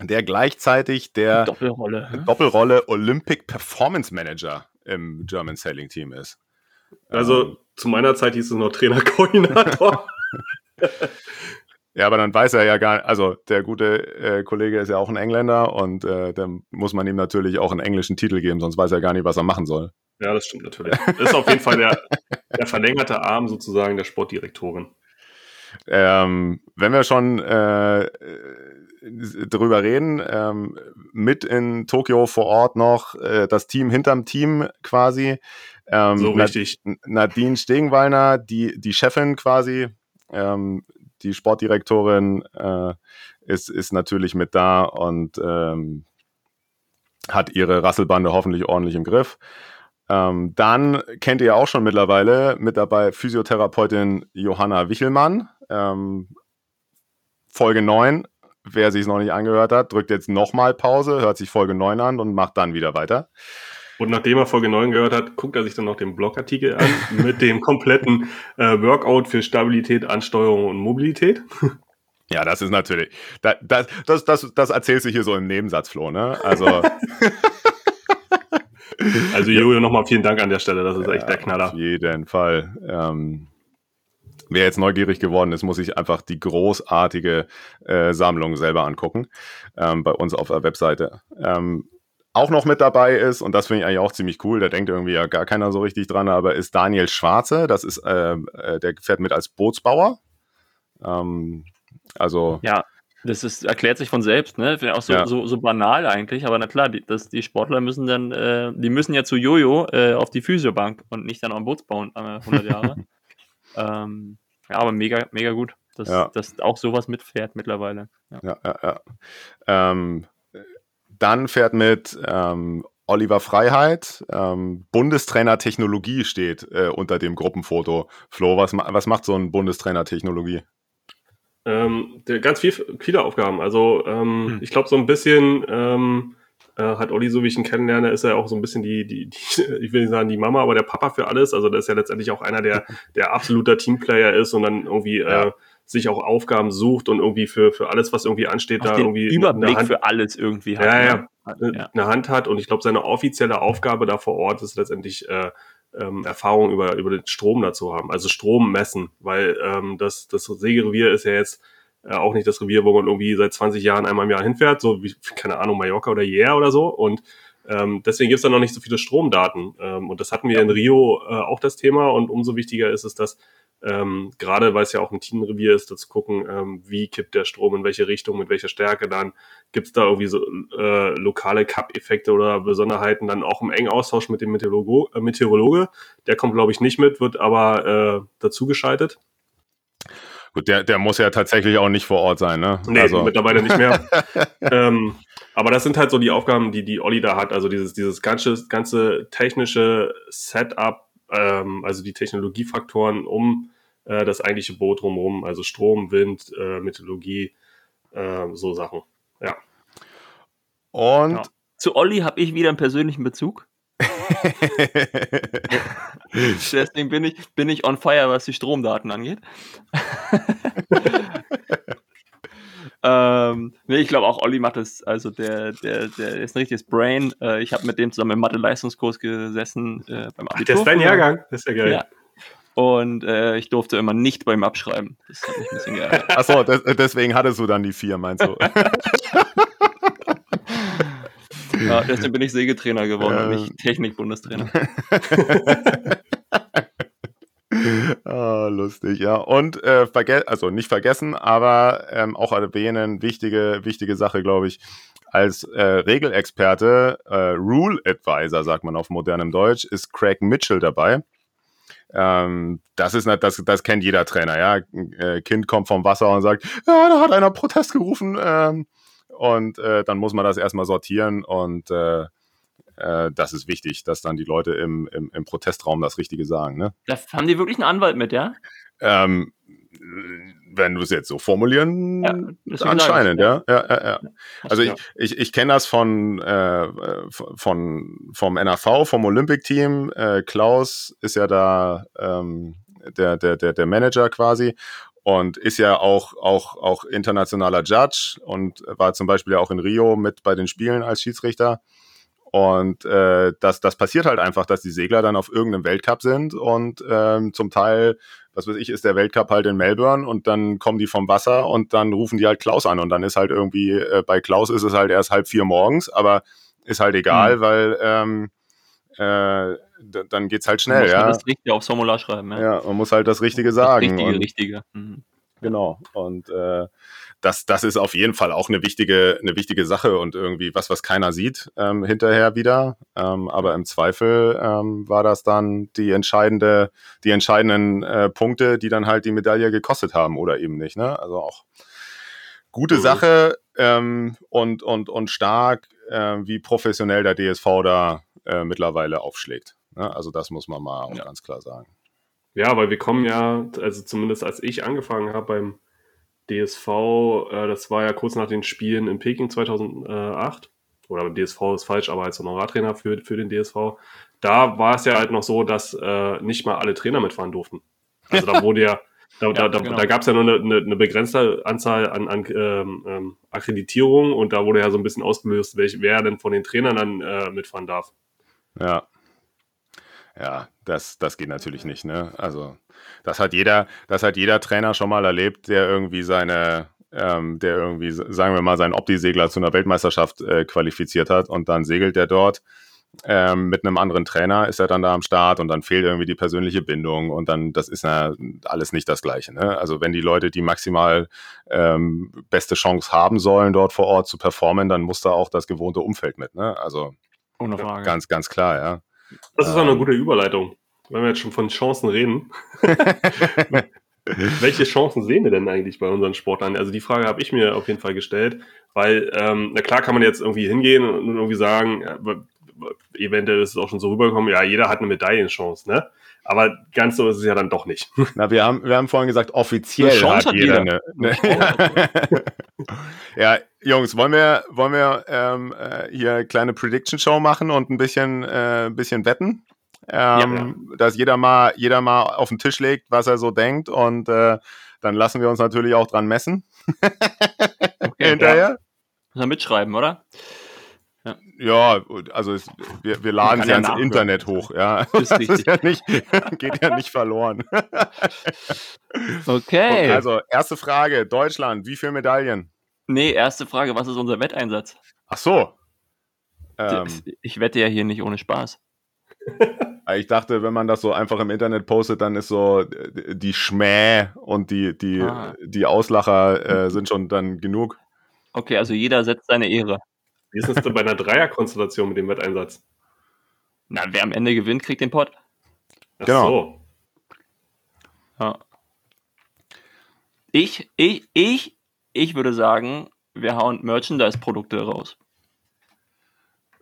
der gleichzeitig der Doppelrolle. Doppelrolle Olympic Performance Manager im German Sailing Team ist. Also zu meiner Zeit hieß es noch Trainerkoordinator. Ja, aber dann weiß er ja gar also der gute äh, Kollege ist ja auch ein Engländer und äh, dann muss man ihm natürlich auch einen englischen Titel geben, sonst weiß er gar nicht, was er machen soll. ja, das stimmt natürlich. Das ist auf jeden Fall der, der verlängerte Arm sozusagen der Sportdirektorin. Ähm, wenn wir schon äh, drüber reden, ähm, mit in Tokio vor Ort noch äh, das Team hinterm Team quasi. Ähm, So richtig. Nadine Stegenwallner, die, die Chefin quasi, ähm, die Sportdirektorin, äh, ist, ist natürlich mit da und ähm, hat ihre Rasselbande hoffentlich ordentlich im Griff. Ähm, dann kennt ihr auch schon mittlerweile mit dabei Physiotherapeutin Johanna Wichelmann. Ähm, Folge 9. Wer sich es noch nicht angehört hat, drückt jetzt nochmal Pause, hört sich Folge 9 an und macht dann wieder weiter. Und nachdem er Folge 9 gehört hat, guckt er sich dann noch den Blogartikel an mit dem kompletten äh, Workout für Stabilität, Ansteuerung und Mobilität. Ja, das ist natürlich, da, das, das, das, das erzählst du hier so im Nebensatz, Flo, ne? Also, Also Jojo, nochmal vielen Dank an der Stelle, das ist echt der auf Knaller. jeden Fall. Ähm, wer jetzt neugierig geworden ist, muss sich einfach die großartige äh, Sammlung selber angucken, ähm, bei uns auf der Webseite. Ähm, auch noch mit dabei ist, und das finde ich eigentlich auch ziemlich cool, da denkt irgendwie ja gar keiner so richtig dran, aber ist Daniel Schwarze, das ist, äh, äh, der fährt mit als Bootsbauer. Ähm, also. Ja, das ist, erklärt sich von selbst, ne? Auch so, Ja. so, so banal eigentlich, aber na klar, die, das, die Sportler müssen dann, äh, die müssen ja zu Jojo äh, auf die Physiobank und nicht dann am Bootsbauen äh, 100 Jahre. ähm, ja, aber mega, mega gut, dass, Ja. dass auch sowas mitfährt mittlerweile. Ja. Ja, ja, ja. Ähm, dann fährt mit ähm, Oliver Freiheit, ähm, Bundestrainer Technologie steht äh, unter dem Gruppenfoto. Flo, was, was macht so ein Bundestrainer Technologie? Ähm, der, ganz viel, viele Aufgaben. Also ähm, Hm. ich glaube, so ein bisschen ähm, äh, hat Olli, so wie ich ihn kennenlerne, ist er auch so ein bisschen die, die, die, ich will nicht sagen die Mama, aber der Papa für alles. Also der ist ja letztendlich auch einer, der, der absoluter Teamplayer ist und dann irgendwie Ja. äh, sich auch Aufgaben sucht und irgendwie für, für alles, was irgendwie ansteht, Auch da irgendwie Überblick eine Hand, für alles irgendwie hat. Ja, ne? ja. ja. eine Hand hat. Und ich glaube, seine offizielle Aufgabe da vor Ort ist letztendlich äh, ähm, Erfahrung über, über den Strom dazu haben, also Strom messen, weil ähm, das, das Segerevier ist ja jetzt äh, auch nicht das Revier, wo man irgendwie seit 20 Jahren einmal im Jahr hinfährt, so wie, keine Ahnung, Mallorca oder Jär oder so. Und ähm, deswegen gibt es da noch nicht so viele Stromdaten. Ähm, und das hatten wir in Rio äh, auch das Thema. Und umso wichtiger ist es, dass ähm, gerade weil es ja auch ein Teamrevier ist, da zu gucken, ähm, wie kippt der Strom, in welche Richtung, mit welcher Stärke dann, gibt es da irgendwie so äh, lokale Cup-Effekte oder Besonderheiten, dann auch im engen Austausch mit dem Meteorologo, äh, Meteorologe. Der kommt, glaube ich, nicht mit, wird aber äh, dazu geschaltet. Gut, der, der muss ja tatsächlich auch nicht vor Ort sein, ne? Nee, also, mittlerweile nicht mehr. ähm, aber das sind halt so die Aufgaben, die die Olli da hat. Also dieses, dieses ganze, ganze technische Setup, ähm, also die Technologiefaktoren um äh, das eigentliche Boot drumherum, also Strom, Wind, äh, Meteorologie, äh, so Sachen. Ja. und Ja. Zu Olli habe ich wieder einen persönlichen Bezug. Deswegen bin ich, bin ich on fire, was die Stromdaten angeht. ähm, nee, ich glaube auch Olli macht das, also der, der, der ist ein richtiges Brain. Äh, ich habe mit dem zusammen im Mathe-Leistungskurs gesessen äh, beim Abitur. Der ist dein. Jahrgang, das ist ja geil. Ja. Und äh, ich durfte immer nicht beim Abschreiben. Das hat mich ein bisschen geärgert. Achso, des, deswegen hattest du dann die vier, meinst du? Ja, deswegen bin ich Sägetrainer geworden und nicht Technik-Bundestrainer. ah, lustig, ja. Und äh, also nicht vergessen, aber ähm, auch erwähnen, wichtige, wichtige Sache, glaube ich. Als äh, Regelexperte, äh, Rule Advisor, sagt man auf modernem Deutsch, ist Craig Mitchell dabei. Ähm, das ist das, das kennt jeder Trainer, ja. Ein äh, Kind kommt vom Wasser und sagt, ja, da hat einer Protest gerufen. Ähm, und äh, dann muss man das erstmal sortieren und äh, äh, das ist wichtig, dass dann die Leute im, im, im Protestraum das Richtige sagen. Ne? Da haben die wirklich einen Anwalt mit, ja? Ähm, wenn du es jetzt so formulieren, Ja, anscheinend, ja. ja, ja, ja. Also ich, ich, ich kenne das von, äh, von vom NAV, vom Olympic-Team. Äh, Klaus ist ja da ähm, der, der, der, der Manager quasi und ist ja auch, auch, auch internationaler Judge und war zum Beispiel ja auch in Rio mit bei den Spielen als Schiedsrichter. Und äh, das, das passiert halt einfach, dass die Segler dann auf irgendeinem Weltcup sind und ähm, zum Teil, was weiß ich, ist der Weltcup halt in Melbourne und dann kommen die vom Wasser und dann rufen die halt Klaus an und dann ist halt irgendwie, äh, bei Klaus ist es halt erst halb vier morgens, aber ist halt egal, weil ähm, äh, dann geht's halt schnell, muss man ja. das Richtige aufs Formular schreiben, ja. Ja, man muss halt das Richtige Das sagen. Richtige, und, Richtige. Mhm. Genau. Und äh, das, das ist auf jeden Fall auch eine wichtige, eine wichtige Sache und irgendwie was, was keiner sieht ähm, hinterher wieder. Ähm, aber im Zweifel ähm, war das dann die entscheidende, die entscheidenden äh, Punkte, die dann halt die Medaille gekostet haben oder eben nicht. Ne? Also auch gute Mhm. Sache ähm, und, und, und stark, äh, wie professionell der DSV da äh, mittlerweile aufschlägt. Ne? Also das muss man mal auch Ja. ganz klar sagen. Ja, weil wir kommen ja, also zumindest als ich angefangen habe beim DSV, äh, das war ja kurz nach den Spielen in Peking 2008, oder beim DSV ist falsch, aber als Honorartrainer für, für den DSV, da war es ja halt noch so, dass äh, nicht mal alle Trainer mitfahren durften. Also da wurde ja, da, da, da, genau. da gab es ja nur eine, eine, eine begrenzte Anzahl an, an ähm, ähm, Akkreditierungen und da wurde ja so ein bisschen ausgelöst, welch, wer denn von den Trainern dann äh, mitfahren darf. Ja. Ja, das, das geht natürlich nicht, ne? Also, das hat jeder, das hat jeder Trainer schon mal erlebt, der irgendwie seine, ähm, der irgendwie, sagen wir mal, seinen Opti-Segler zu einer Weltmeisterschaft äh, qualifiziert hat und dann segelt er dort ähm, mit einem anderen Trainer, ist er dann da am Start und dann fehlt irgendwie die persönliche Bindung und dann, das ist ja alles nicht das Gleiche. Ne? Also wenn die Leute die maximal ähm, beste Chance haben sollen, dort vor Ort zu performen, dann muss da auch das gewohnte Umfeld mit. Ne? Also Ohne Frage. ganz, ganz klar, ja. Das ist auch eine gute Überleitung, wenn wir jetzt schon von Chancen reden. Welche Chancen sehen wir denn eigentlich bei unseren Sportlern? Also die Frage habe ich mir auf jeden Fall gestellt, weil, ähm, na klar kann man jetzt irgendwie hingehen und irgendwie sagen, ja, eventuell ist es auch schon so rübergekommen, ja, jeder hat eine Medaillenchance, ne? Aber ganz so ist es ja dann doch nicht. Na, wir haben, wir haben vorhin gesagt, offiziell Eine Chance hat hat jeder jeder. eine. ja, Jungs, wollen wir, wollen wir ähm, äh, hier eine kleine Prediction-Show machen und ein bisschen, äh, ein bisschen wetten? Ähm, Dass jeder mal, jeder mal auf den Tisch legt, was er so denkt und äh, dann lassen wir uns natürlich auch dran messen. Okay, Hinterher. Muss man mitschreiben, oder? Ja, also es, wir, wir laden es ja nachhören. Internet hoch, ja. Das ist ja nicht, geht ja nicht verloren. Okay. Also, erste Frage, Deutschland, wie viele Medaillen? nee, erste Frage, was ist unser Wetteinsatz? Ach so. Ähm, ich wette ja hier nicht ohne Spaß. ich dachte, wenn man das so einfach im Internet postet, dann ist so äh, die Schmäh und die, die, Ah. die Auslacher äh, sind schon dann genug. Okay, also jeder setzt seine Ehre. Wie ist es denn bei einer Dreierkonstellation mit dem Wetteinsatz? Na, wer am Ende gewinnt, kriegt den Pott. Ach Genau. so. Ja. Ich, ich, ich, ich würde sagen, wir hauen Merchandise-Produkte raus.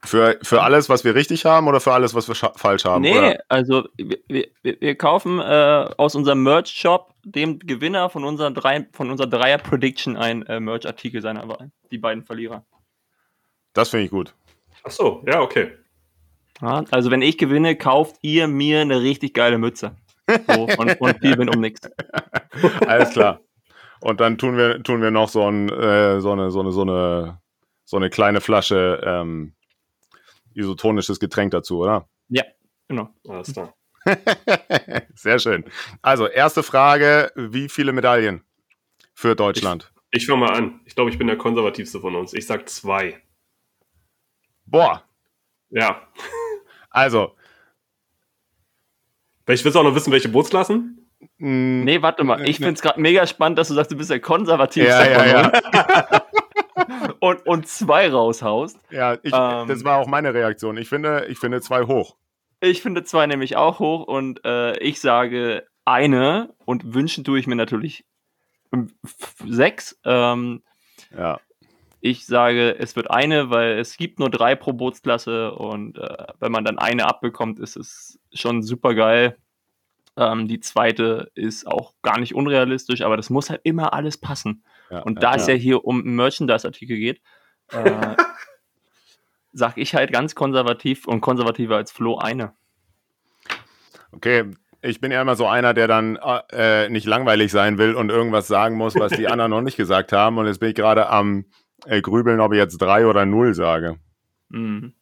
Für, für alles, was wir richtig haben oder für alles, was wir falsch haben? nee, Oder? also wir, wir, wir kaufen äh, aus unserem Merch-Shop dem Gewinner von unserer, drei, von unserer Dreier-Prediction ein äh, Merch-Artikel seiner Wahl. Die beiden Verlierer. Das finde ich gut. Ach so, ja, okay. Ja, also wenn ich gewinne, kauft ihr mir eine richtig geile Mütze. So, von, von Spielwind um nix. Alles klar. Und dann tun wir, tun wir noch so, ein, äh, so, eine, so, eine, so, eine, so eine kleine Flasche ähm, isotonisches Getränk dazu, oder? Ja, genau. Alles klar. Sehr schön. Also, erste Frage: Wie viele Medaillen für Deutschland? Ich fange mal an. Ich glaube, ich bin der konservativste von uns. Ich sag zwei. Boah, Ja. also, willst du auch noch wissen, welche Bootsklassen? mh, Nee, warte mal. Ich finde es gerade mega spannend, dass du sagst, du bist der konservativste ja, ja, ja. und, und zwei raushaust. ja ich, Ähm. das war auch meine Reaktion. Ich finde, ich finde zwei hoch. Ich finde zwei nämlich auch hoch und äh, ich sage eine und wünschen tue ich mir natürlich ähm, sechs. Ähm, Ja, ich sage, es wird eine, weil es gibt nur drei pro Bootsklasse und äh, wenn man dann eine abbekommt, ist es schon super geil. Ähm, die zweite ist auch gar nicht unrealistisch, aber das muss halt immer alles passen. ja, Und ja, da es ja hier um Merchandise-Artikel geht, äh, sag ich halt ganz konservativ und konservativer als Flo eine. Okay, ich bin ja immer so einer, der dann äh, nicht langweilig sein will und irgendwas sagen muss, was die anderen noch nicht gesagt haben. Und jetzt bin ich gerade am äh, Grübeln, ob ich jetzt drei oder null sage. Mhm.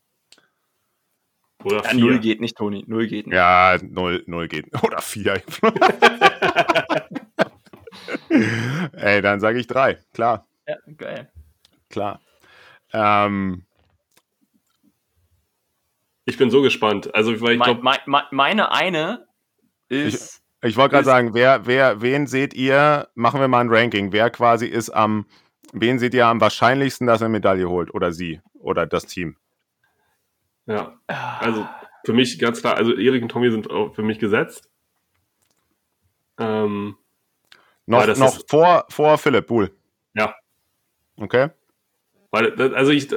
Oder Ja, vier? null geht nicht, Toni. Null geht nicht. Ja, null, null geht. Oder vier. Ey, dann sage ich drei. Klar, Ja, geil. klar. Ähm, Ich bin so gespannt. Also, weil ich Mein, glaube, mein, mein, meine eine ist. ich wollte gerade sagen, wer, wer, wen seht ihr, machen wir mal ein Ranking, wer quasi ist am, wen seht ihr am wahrscheinlichsten, dass er Medaille holt? Oder sie? Oder das Team? ja. Also, für mich ganz klar, also Erik und Tommy sind auch für mich gesetzt. Ähm, Noch, noch ist- vor, vor Philipp Buhl. Ja. Okay. Weil, also ich,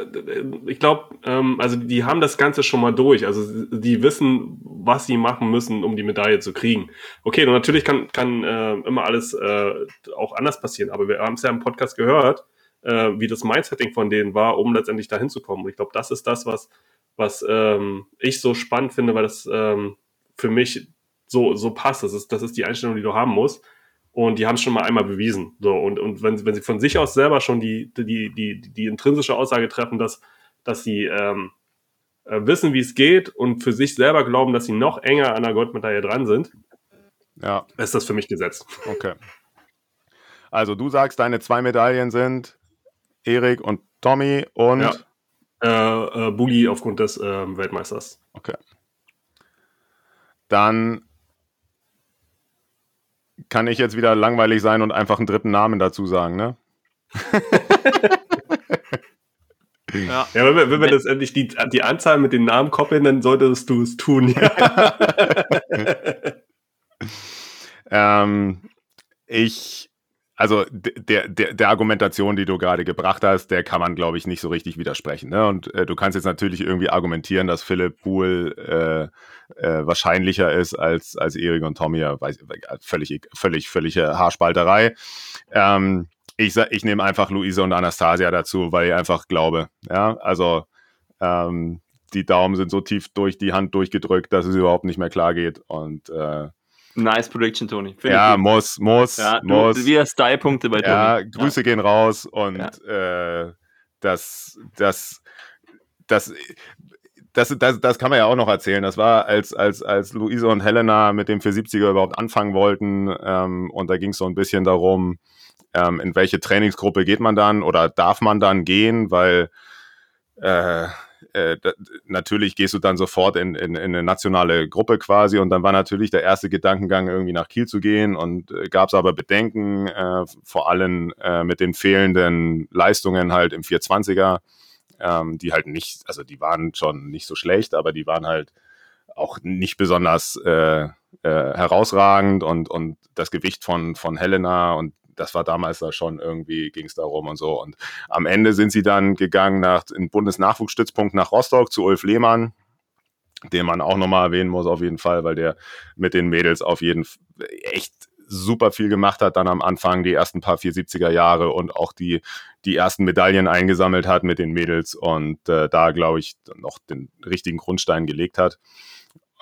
ich glaube, ähm, also die haben das Ganze schon mal durch. Also die wissen, was sie machen müssen, um die Medaille zu kriegen. Okay, und natürlich kann, kann äh, immer alles äh, auch anders passieren, aber wir haben es ja im Podcast gehört, äh, wie das Mindsetting von denen war, um letztendlich dahin zu kommen. Und ich glaube, das ist das, was, was ähm, ich so spannend finde, weil das ähm, für mich so, so passt. Das ist, das ist die Einstellung, die du haben musst. Und die haben es schon mal einmal bewiesen. So, und, und wenn, sie- wenn sie von sich aus selber schon die, die, die, die intrinsische Aussage treffen, dass, dass sie ähm, äh, wissen, wie es geht und für sich selber glauben, dass sie noch enger an der Goldmedaille dran sind, Ja, ist das für mich gesetzt. okay. Also du sagst, deine zwei Medaillen sind Erik und Tommy und Ja. Äh, äh, Bulli aufgrund des ähm, Weltmeisters. okay. Dann kann ich jetzt wieder langweilig sein und einfach einen dritten Namen dazu sagen, ne? Ja. Ja, wenn wir, wenn wir letztendlich die, die Anzahl mit den Namen koppeln, dann solltest du es tun. Ja. Ähm, ich, also der, der, der Argumentation, die du gerade gebracht hast, der kann man, glaube ich, nicht so richtig widersprechen. Ne? Und äh, du kannst jetzt natürlich irgendwie argumentieren, dass Philipp Pool äh, äh, wahrscheinlicher ist als, als Erik und Tommy. Ja, weiß, völlig, völlig, völlige Haarspalterei. Ähm, ich, ich nehme einfach Luise und Anastasia dazu, weil ich einfach glaube. Ja, also ähm, die Daumen sind so tief durch die Hand durchgedrückt, dass es überhaupt nicht mehr klar geht. Und äh, Nice Prediction, Tony. Find ja, muss, muss, ja, du, muss. wieder Style-Punkte bei Tony. Ja, Grüße gehen raus und äh, das, das, das, das, das, das kann man ja auch noch erzählen. Das war, als, als, als Luise und Helena mit dem 470er überhaupt anfangen wollten ähm, und da ging es so ein bisschen darum, ähm, in welche Trainingsgruppe geht man dann oder darf man dann gehen, weil äh, äh, da, natürlich gehst du dann sofort in, in, in eine nationale Gruppe quasi und dann war natürlich der erste Gedankengang irgendwie nach Kiel zu gehen und äh, gab es aber Bedenken, äh, vor allem äh, mit den fehlenden Leistungen halt im 420er, ähm, die halt nicht, also die waren schon nicht so schlecht, aber die waren halt auch nicht besonders äh, herausragend und, und das Gewicht von, von Helena und das war damals da schon irgendwie, ging es darum und so. Und am Ende sind sie dann gegangen nach in Bundesnachwuchsstützpunkt nach Rostock zu Ulf Lehmann, den man auch nochmal erwähnen muss, auf jeden Fall, weil der mit den Mädels auf jeden echt super viel gemacht hat, dann am Anfang die ersten paar 470er Jahre und auch die, die ersten Medaillen eingesammelt hat mit den Mädels und äh, da, glaube ich, noch den richtigen Grundstein gelegt hat.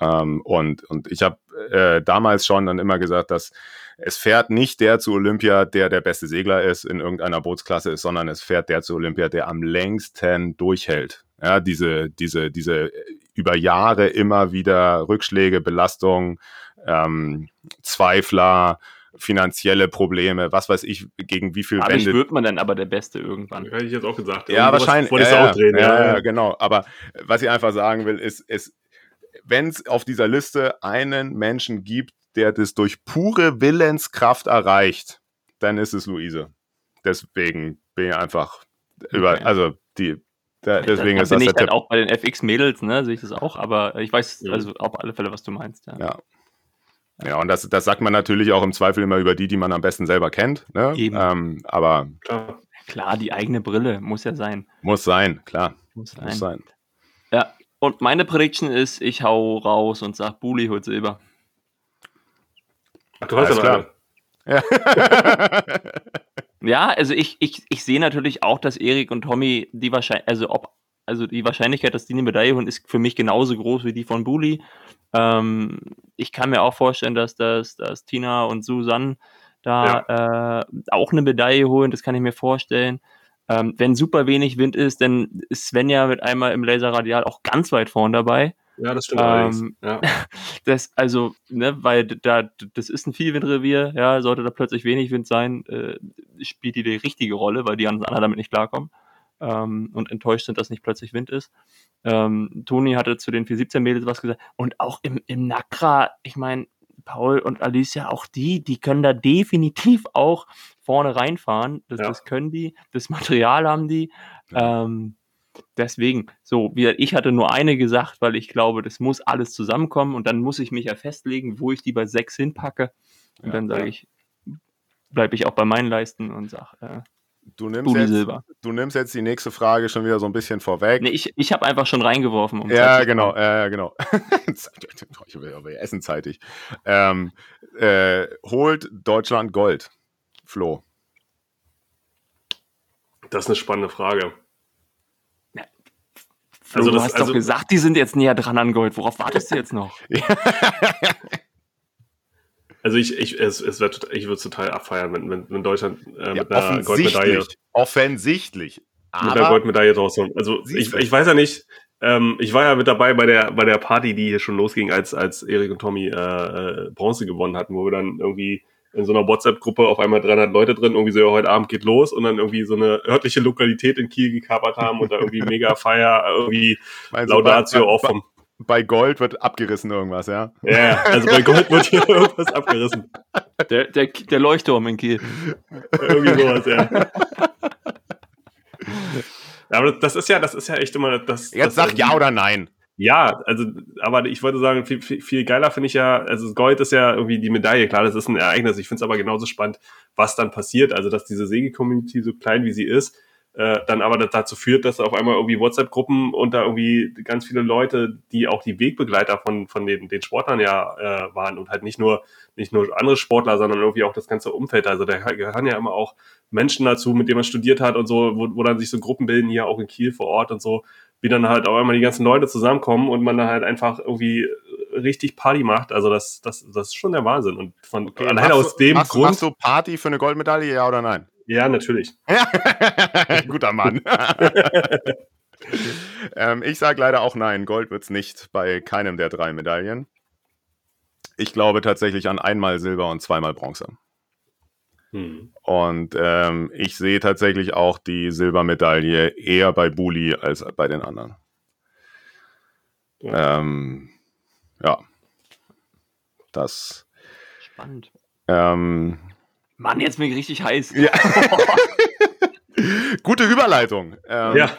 Ähm, und, und ich habe äh, damals schon dann immer gesagt, dass es fährt nicht der zu Olympia, der der beste Segler ist in irgendeiner Bootsklasse ist, sondern es fährt der zu Olympia, der am längsten durchhält. Ja, diese, diese, diese über Jahre immer wieder Rückschläge, Belastungen, ähm, Zweifler, finanzielle Probleme, was weiß ich, gegen wie viel Dadurch Wände wird man dann aber der Beste irgendwann. Hätte ich jetzt auch gesagt. ja, wahrscheinlich. Ich ja, auch drehen. ja, ja, genau. Aber was ich einfach sagen will, ist, ist wenn es auf dieser Liste einen Menschen gibt, der das durch pure Willenskraft erreicht, dann ist es Luise. Deswegen bin ich einfach über, Okay. also die, da, deswegen da ist das ich der halt Tipp. auch bei den FX-Mädels, ne, sehe ich das auch, aber ich weiß also auf alle Fälle, was du meinst. Ja. Ja. Ja, und das, das sagt man natürlich auch im Zweifel immer über die, die man am besten selber kennt. Ne? Eben. Ähm, aber Klar. Klar, die eigene Brille muss ja sein. muss sein, klar. Muss sein. Muss sein. Ja, und meine Prediction ist, ich hau raus und sag, Buli holt Silber. Ach, du hast ja klar. Ja, also ich, ich, ich sehe natürlich auch, dass Erik und Tommy die Wahrscheinlichkeit, also ob, also die Wahrscheinlichkeit, dass die eine Medaille holen, ist für mich genauso groß wie die von Buli. Ähm, ich kann mir auch vorstellen, dass, dass, dass Tina und Susan da äh, auch eine Medaille holen, das kann ich mir vorstellen. Ähm, wenn super wenig Wind ist, dann ist Svenja mit einmal im Laserradial auch ganz weit vorn dabei. Ja, das stimmt Ähm. Ja. Das, also, ne, weil da, das ist ein Vielwindrevier, ja, sollte da plötzlich wenig Wind sein, äh, spielt die die richtige Rolle, weil die anderen damit nicht klarkommen ähm, und enttäuscht sind, dass nicht plötzlich Wind ist. Ähm, Toni hatte zu den 417 Mädels was gesagt und auch im, im Nakra, ich meine, Paul und Alicia, auch die, die können da definitiv auch vorne reinfahren. Das, Ja. das können die, das Material haben die. Ähm, deswegen, so, wie ich hatte nur eine gesagt, weil ich glaube, das muss alles zusammenkommen und dann muss ich mich ja festlegen, wo ich die bei sechs hinpacke. Und Ja, dann sage ich, bleibe ich auch bei meinen Leisten und sage, äh, Du nimmst, jetzt, du nimmst jetzt die nächste Frage schon wieder so ein bisschen vorweg. Nee, ich, ich habe einfach schon reingeworfen. Um Ja, genau, ja, genau. ich will aber essen zeitig. Ähm, äh, holt Deutschland Gold. Flo. Das ist eine spannende Frage. Flo, Also du das- hast also- doch gesagt, die sind jetzt näher dran an Gold. Worauf wartest du jetzt noch? Also ich, ich, es, es wird, total- ich würde es total abfeiern, wenn, wenn, wenn Deutschland äh, Ja, mit einer Goldmedaille, offensichtlich. Offensichtlich. mit einer Aber Goldmedaille rausholen. Also ich, du. ich weiß ja nicht, ähm, ich war ja mit dabei bei der, bei der Party, die hier schon losging, als, als Erik und Tommy äh, äh, Bronze gewonnen hatten, wo wir dann irgendwie in so einer WhatsApp-Gruppe auf einmal 300 Leute drin, irgendwie so, ja, heute Abend geht los und dann irgendwie so eine örtliche Lokalität in Kiel gekapert haben und da irgendwie mega Feier, irgendwie Meinst du, Laudatio bei- vom, Bei Gold wird abgerissen irgendwas, ja? ja, also bei Gold wird hier irgendwas abgerissen. Der, der, der Leuchtturm in Kiel. Irgendwie sowas, ja. Ja, aber das ist ja, das ist ja echt immer das. Jetzt das, sag ja oder nein. Ja, also, aber ich wollte sagen, viel, viel, viel geiler finde ich ja, also Gold ist ja irgendwie die Medaille, klar, das ist ein Ereignis. Ich finde es aber genauso spannend, was dann passiert. Also, dass diese Säge-Community so klein wie sie ist, äh, dann aber dazu führt, dass auf einmal irgendwie WhatsApp-Gruppen und da irgendwie ganz viele Leute, die auch die Wegbegleiter von, von den, den Sportlern ja äh, waren und halt nicht nur, nicht nur andere Sportler, sondern irgendwie auch das ganze Umfeld. Also da gehören ja immer auch Menschen dazu, mit denen man studiert hat und so, wo, wo dann sich so Gruppen bilden, hier auch in Kiel vor Ort und so, wie dann halt auch immer die ganzen Leute zusammenkommen und man dann halt einfach irgendwie richtig Party macht. Also das, das, das ist schon der Wahnsinn. Und von alleine Machst aus du- dem machst, Grund. Machst du Party für eine Goldmedaille, ja oder nein? ja, natürlich. Guter Mann. ähm, ich sage leider auch nein. Gold wird's nicht bei keinem der drei Medaillen. Ich glaube tatsächlich an einmal Silber und zweimal Bronze. Hm. Und ähm, ich sehe tatsächlich auch die Silbermedaille eher bei Buli als bei den anderen. Ja. Ähm, ja. Das. Spannend. Ähm, Mann, jetzt bin ich richtig heiß. ja. Gute Überleitung. Ähm, Ja,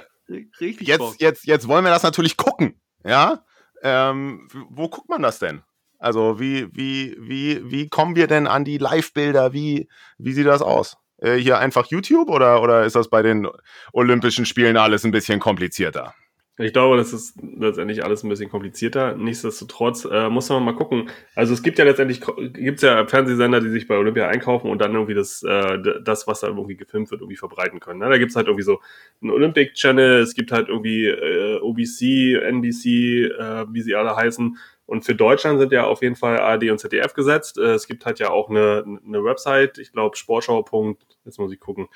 Richtig jetzt, Bock. jetzt, jetzt wollen wir das natürlich gucken. Ja? Ähm, wo guckt man das denn? Also, wie, wie, wie, wie kommen wir denn an die Live-Bilder? Wie, wie sieht das aus? Äh, hier einfach YouTube oder, oder ist das bei den Olympischen Spielen alles ein bisschen komplizierter? ich glaube, das ist letztendlich alles ein bisschen komplizierter. Nichtsdestotrotz äh, muss man mal gucken. Also es gibt ja letztendlich gibt es ja Fernsehsender, die sich bei Olympia einkaufen und dann irgendwie das, äh, das was da irgendwie gefilmt wird, irgendwie verbreiten können. Ne? Da gibt es halt irgendwie so einen Olympic Channel, es gibt halt irgendwie äh, OBC, NBC, äh, wie sie alle heißen. Und für Deutschland sind ja auf jeden Fall ARD und ZDF gesetzt. Äh, es gibt halt ja auch eine, eine Website, ich glaube Sportschau. Jetzt muss ich gucken.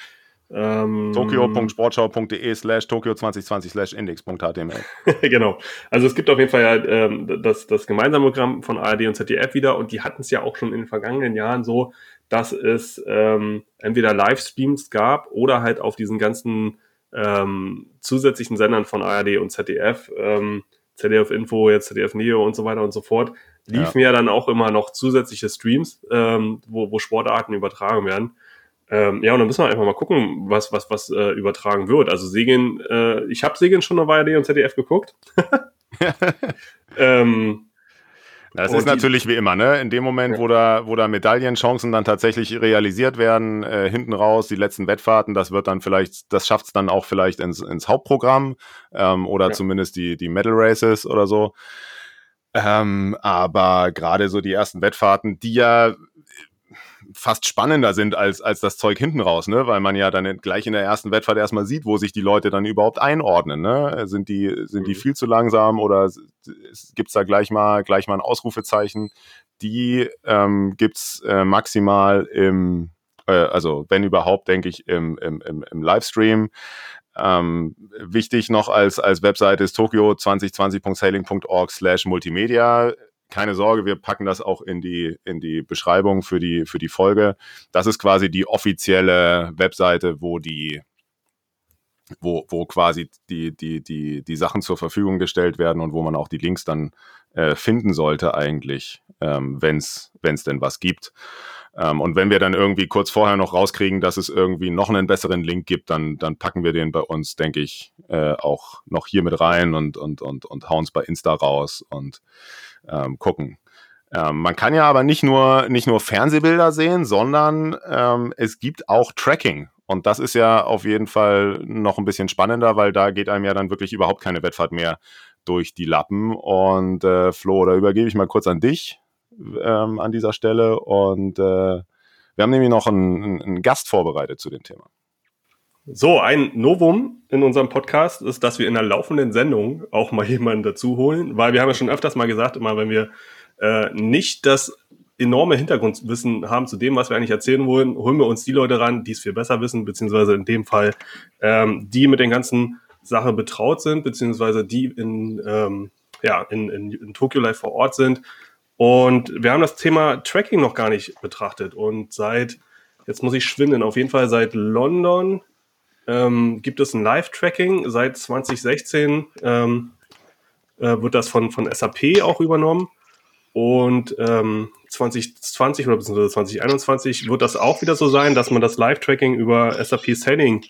Ähm, Tokio.sportschau.de slash Tokio 2020 slash index.html. genau. Also es gibt auf jeden Fall ja ähm, das, das gemeinsame Programm von ARD und ZDF wieder und die hatten es ja auch schon in den vergangenen Jahren so, dass es ähm, entweder Livestreams gab oder halt auf diesen ganzen ähm, zusätzlichen Sendern von ARD und ZDF, ähm, ZDF Info, jetzt ZDF Neo und so weiter und so fort, liefen ja, dann auch immer noch zusätzliche Streams, ähm, wo, wo Sportarten übertragen werden. Ähm, ja, und dann müssen wir einfach mal gucken, was, was, was äh, übertragen wird. Also Segeln, äh, ich habe Segeln schon auf ARD und ZDF geguckt. ähm, Das Und ist natürlich wie immer, ne? In dem Moment, wo da, wo da Medaillenchancen dann tatsächlich realisiert werden, äh, hinten raus, die letzten Wettfahrten, das wird dann vielleicht, das schafft es dann auch vielleicht ins, ins Hauptprogramm ähm, oder Ja. zumindest die, die Medal Races oder so. Ähm, aber gerade so die ersten Wettfahrten, die ja fast spannender sind als, als das Zeug hinten raus, ne? Weil man ja dann gleich in der ersten Wettfahrt erstmal sieht, wo sich die Leute dann überhaupt einordnen, ne? Sind die, sind die Mhm. viel zu langsam oder gibt es da gleich mal, gleich mal ein Ausrufezeichen? Die ähm, gibt's äh, maximal im, äh, also wenn überhaupt, denke ich, im, im, im, im Livestream. Ähm, wichtig noch als, als Webseite ist tokio2020.sailing.org slash multimedia keine Sorge, wir packen das auch in die, in die Beschreibung für die, für die Folge. Das ist quasi die offizielle Webseite, wo die, wo, wo quasi die, die, die, die Sachen zur Verfügung gestellt werden und wo man auch die Links dann äh, finden sollte eigentlich, ähm, wenn es denn was gibt. Ähm, und wenn wir dann irgendwie kurz vorher noch rauskriegen, dass es irgendwie noch einen besseren Link gibt, dann, dann packen wir den bei uns, denke ich, äh, auch noch hier mit rein und, und, und, und hauen es bei Insta raus und ähm, gucken. Ähm, man kann ja aber nicht nur, nicht nur Fernsehbilder sehen, sondern ähm, es gibt auch Tracking. Und das ist ja auf jeden Fall noch ein bisschen spannender, weil da geht einem ja dann wirklich überhaupt keine Wettfahrt mehr durch die Lappen. Und äh, Flo, da übergebe ich mal kurz an dich ähm, an dieser Stelle. Und äh, wir haben nämlich noch einen, einen- Gast vorbereitet zu dem Thema. So, ein Novum in unserem Podcast ist, dass wir in der laufenden Sendung auch mal jemanden dazu holen, weil wir haben ja schon öfters mal gesagt, immer wenn wir äh, nicht das enorme Hintergrundwissen haben zu dem, was wir eigentlich erzählen wollen, holen wir uns die Leute ran, die es viel besser wissen, beziehungsweise in dem Fall ähm, die mit den ganzen Sachen betraut sind, beziehungsweise die in, ähm, ja, in, in, in Tokio Live vor Ort sind Und wir haben das Thema Tracking noch gar nicht betrachtet. Und seit, jetzt muss ich schwimmen, auf jeden Fall seit London ähm, gibt es ein Live-Tracking. Seit 2016 ähm, äh, wird das von, von SAP auch übernommen. Und ähm, 2020 oder beziehungsweise 2021 wird das auch wieder so sein, dass man das Live-Tracking über SAP Sailing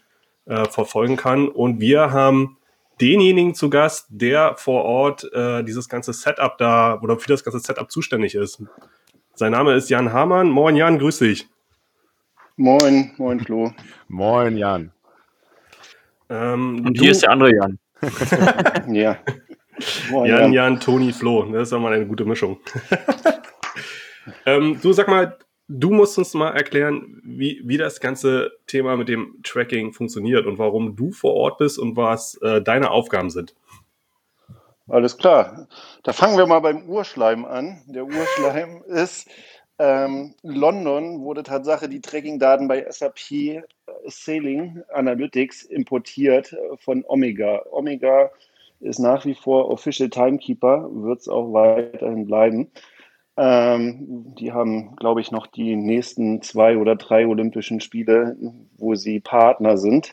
äh, verfolgen kann. Und wir haben denjenigen zu Gast, der vor Ort äh, dieses ganze Setup da oder für das ganze Setup zuständig ist. Sein Name ist Jan Hamann. Moin Jan, grüß dich. Moin, moin Flo. Moin Jan. Ähm, Und hier ist der andere Jan. ja. Moin, Jan, Jan, Jan, Toni, Flo. Das ist doch mal eine gute Mischung. ähm, du sag mal, du musst uns mal erklären, wie, wie das ganze Thema mit dem Tracking funktioniert und warum du vor Ort bist und was äh, deine Aufgaben sind. Alles klar. Da fangen wir mal beim Urschleim an. Der Urschleim ist, ähm, London wurde Tatsache die Tracking-Daten bei SAP äh, Sailing Analytics importiert äh, von Omega. Omega ist nach wie vor Official Timekeeper, wird es auch weiterhin bleiben. Ähm, die haben, glaube ich, noch die nächsten zwei oder drei Olympischen Spiele, wo sie Partner sind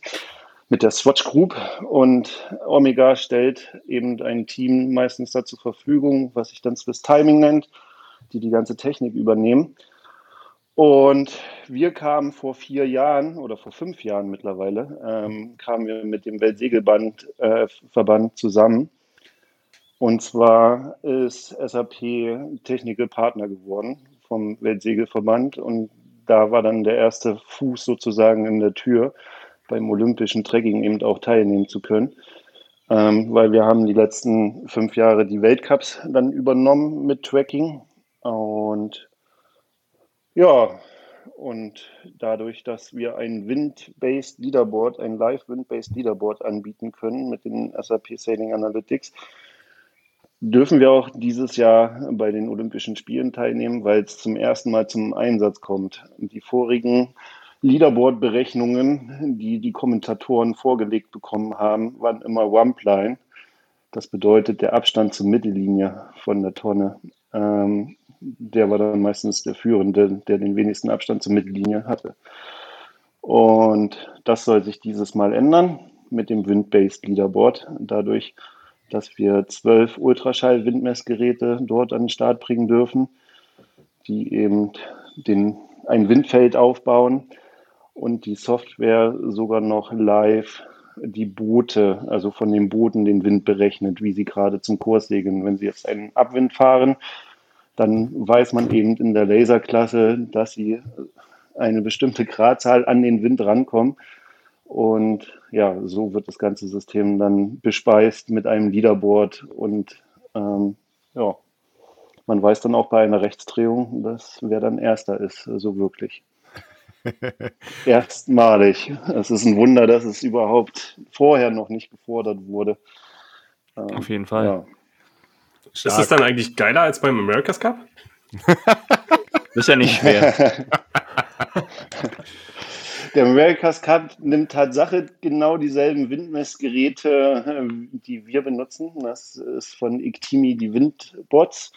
mit der Swatch Group. Und Omega stellt eben ein Team meistens da zur Verfügung, was sich dann Swiss Timing nennt, die die ganze Technik übernehmen. Und wir kamen vor vier Jahren oder vor fünf Jahren mittlerweile, ähm, kamen wir mit dem Weltsegelband äh, zusammen und zwar ist SAP Technical Partner geworden vom Weltsegelverband und da war dann der erste Fuß sozusagen in der Tür, beim olympischen Trekking eben auch teilnehmen zu können. Ähm, weil wir haben die letzten fünf Jahre die Weltcups dann übernommen mit Tracking und ja, und dadurch, dass wir ein Wind-Based Leaderboard, ein Live-Wind-Based Leaderboard anbieten können mit den SAP Sailing Analytics, dürfen wir auch dieses Jahr bei den Olympischen Spielen teilnehmen, weil es zum ersten Mal zum Einsatz kommt. Die vorigen Leaderboard-Berechnungen, die die Kommentatoren vorgelegt bekommen haben, waren immer One-Line. Das bedeutet der Abstand zur Mittellinie von der Tonne. Ähm, der war dann meistens der Führende, der den wenigsten Abstand zur Mittellinie hatte. Und das soll sich dieses Mal ändern mit dem Wind-Based Leaderboard. Dadurch dass wir zwölf Ultraschall-Windmessgeräte dort an den Start bringen dürfen, die eben den, ein Windfeld aufbauen und die Software sogar noch live die Boote, also von den Booten den Wind berechnet, wie sie gerade zum Kurs segeln. Wenn sie jetzt einen Abwind fahren, dann weiß man eben in der Laserklasse, dass sie eine bestimmte Gradzahl an den Wind rankommen und ja, so wird das ganze System dann bespeist mit einem Leaderboard und ähm, ja, man weiß dann auch bei einer Rechtsdrehung, dass wer dann Erster ist, so also wirklich. Erstmalig. Es ist ein Wunder, dass es überhaupt vorher noch nicht gefordert wurde. Ähm, Auf jeden Fall. Ja. Ist es dann eigentlich geiler als beim America's Cup? das ist ja nicht schwer. Der America's Cup nimmt Tatsache genau dieselben Windmessgeräte, äh, die wir benutzen. Das ist von Ictimi die Windbots.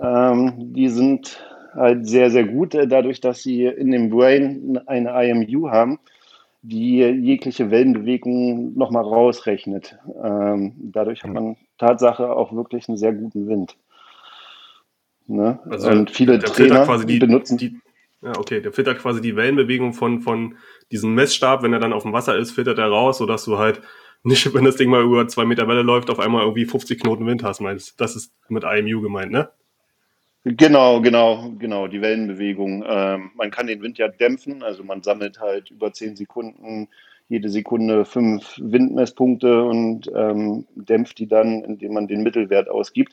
Ähm, die sind halt sehr, sehr gut, äh, dadurch, dass sie in dem Brain eine IMU haben, die jegliche Wellenbewegung nochmal rausrechnet. Ähm, dadurch hat man Tatsache auch wirklich einen sehr guten Wind. Ne? Also Und viele Trainer quasi die, benutzen die ja, okay. Der filtert quasi die Wellenbewegung von, von diesem Messstab, wenn er dann auf dem Wasser ist, filtert er raus, sodass du halt nicht, wenn das Ding mal über zwei Meter Welle läuft, auf einmal irgendwie 50 Knoten Wind hast, meinst Das ist mit IMU gemeint, ne? Genau, genau, genau, die Wellenbewegung. Ähm, man kann den Wind ja dämpfen, also man sammelt halt über zehn Sekunden jede Sekunde fünf Windmesspunkte und ähm, dämpft die dann, indem man den Mittelwert ausgibt.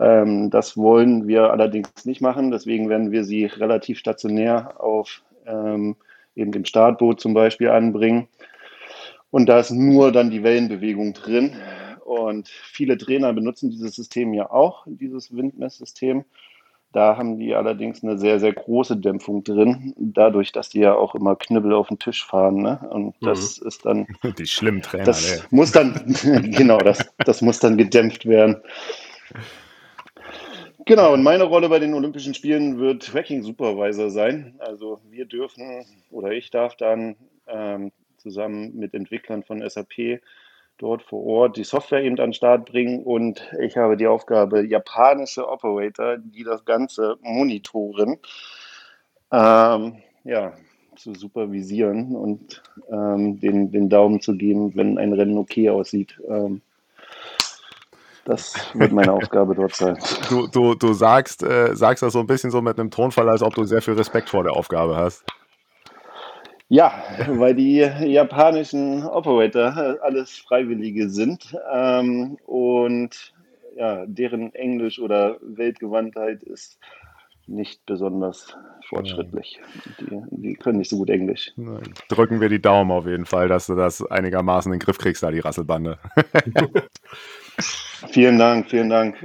Ähm, das wollen wir allerdings nicht machen. Deswegen werden wir sie relativ stationär auf ähm, eben dem Startboot zum Beispiel anbringen. Und da ist nur dann die Wellenbewegung drin. Und viele Trainer benutzen dieses System ja auch, dieses Windmesssystem. Da haben die allerdings eine sehr, sehr große Dämpfung drin, dadurch, dass die ja auch immer Knüppel auf den Tisch fahren. Ne? Und das mhm. ist dann. Die schlimmen Trainer. Das ey. muss dann, genau, das, das muss dann gedämpft werden. Genau, und meine Rolle bei den Olympischen Spielen wird Tracking Supervisor sein. Also wir dürfen oder ich darf dann ähm, zusammen mit Entwicklern von SAP dort vor Ort die Software eben an den Start bringen und ich habe die Aufgabe, japanische Operator, die das Ganze monitoren, ähm, ja, zu supervisieren und ähm, den, den Daumen zu geben, wenn ein Rennen okay aussieht. Ähm, das wird meine Aufgabe dort sein. Du, du, du sagst, äh, sagst das so ein bisschen so mit einem Tonfall, als ob du sehr viel Respekt vor der Aufgabe hast. Ja, weil die japanischen Operator alles Freiwillige sind ähm, und ja, deren Englisch oder Weltgewandtheit ist nicht besonders fortschrittlich. Die, die können nicht so gut Englisch. Drücken wir die Daumen auf jeden Fall, dass du das einigermaßen in den Griff kriegst, da die Rasselbande. vielen Dank, vielen Dank.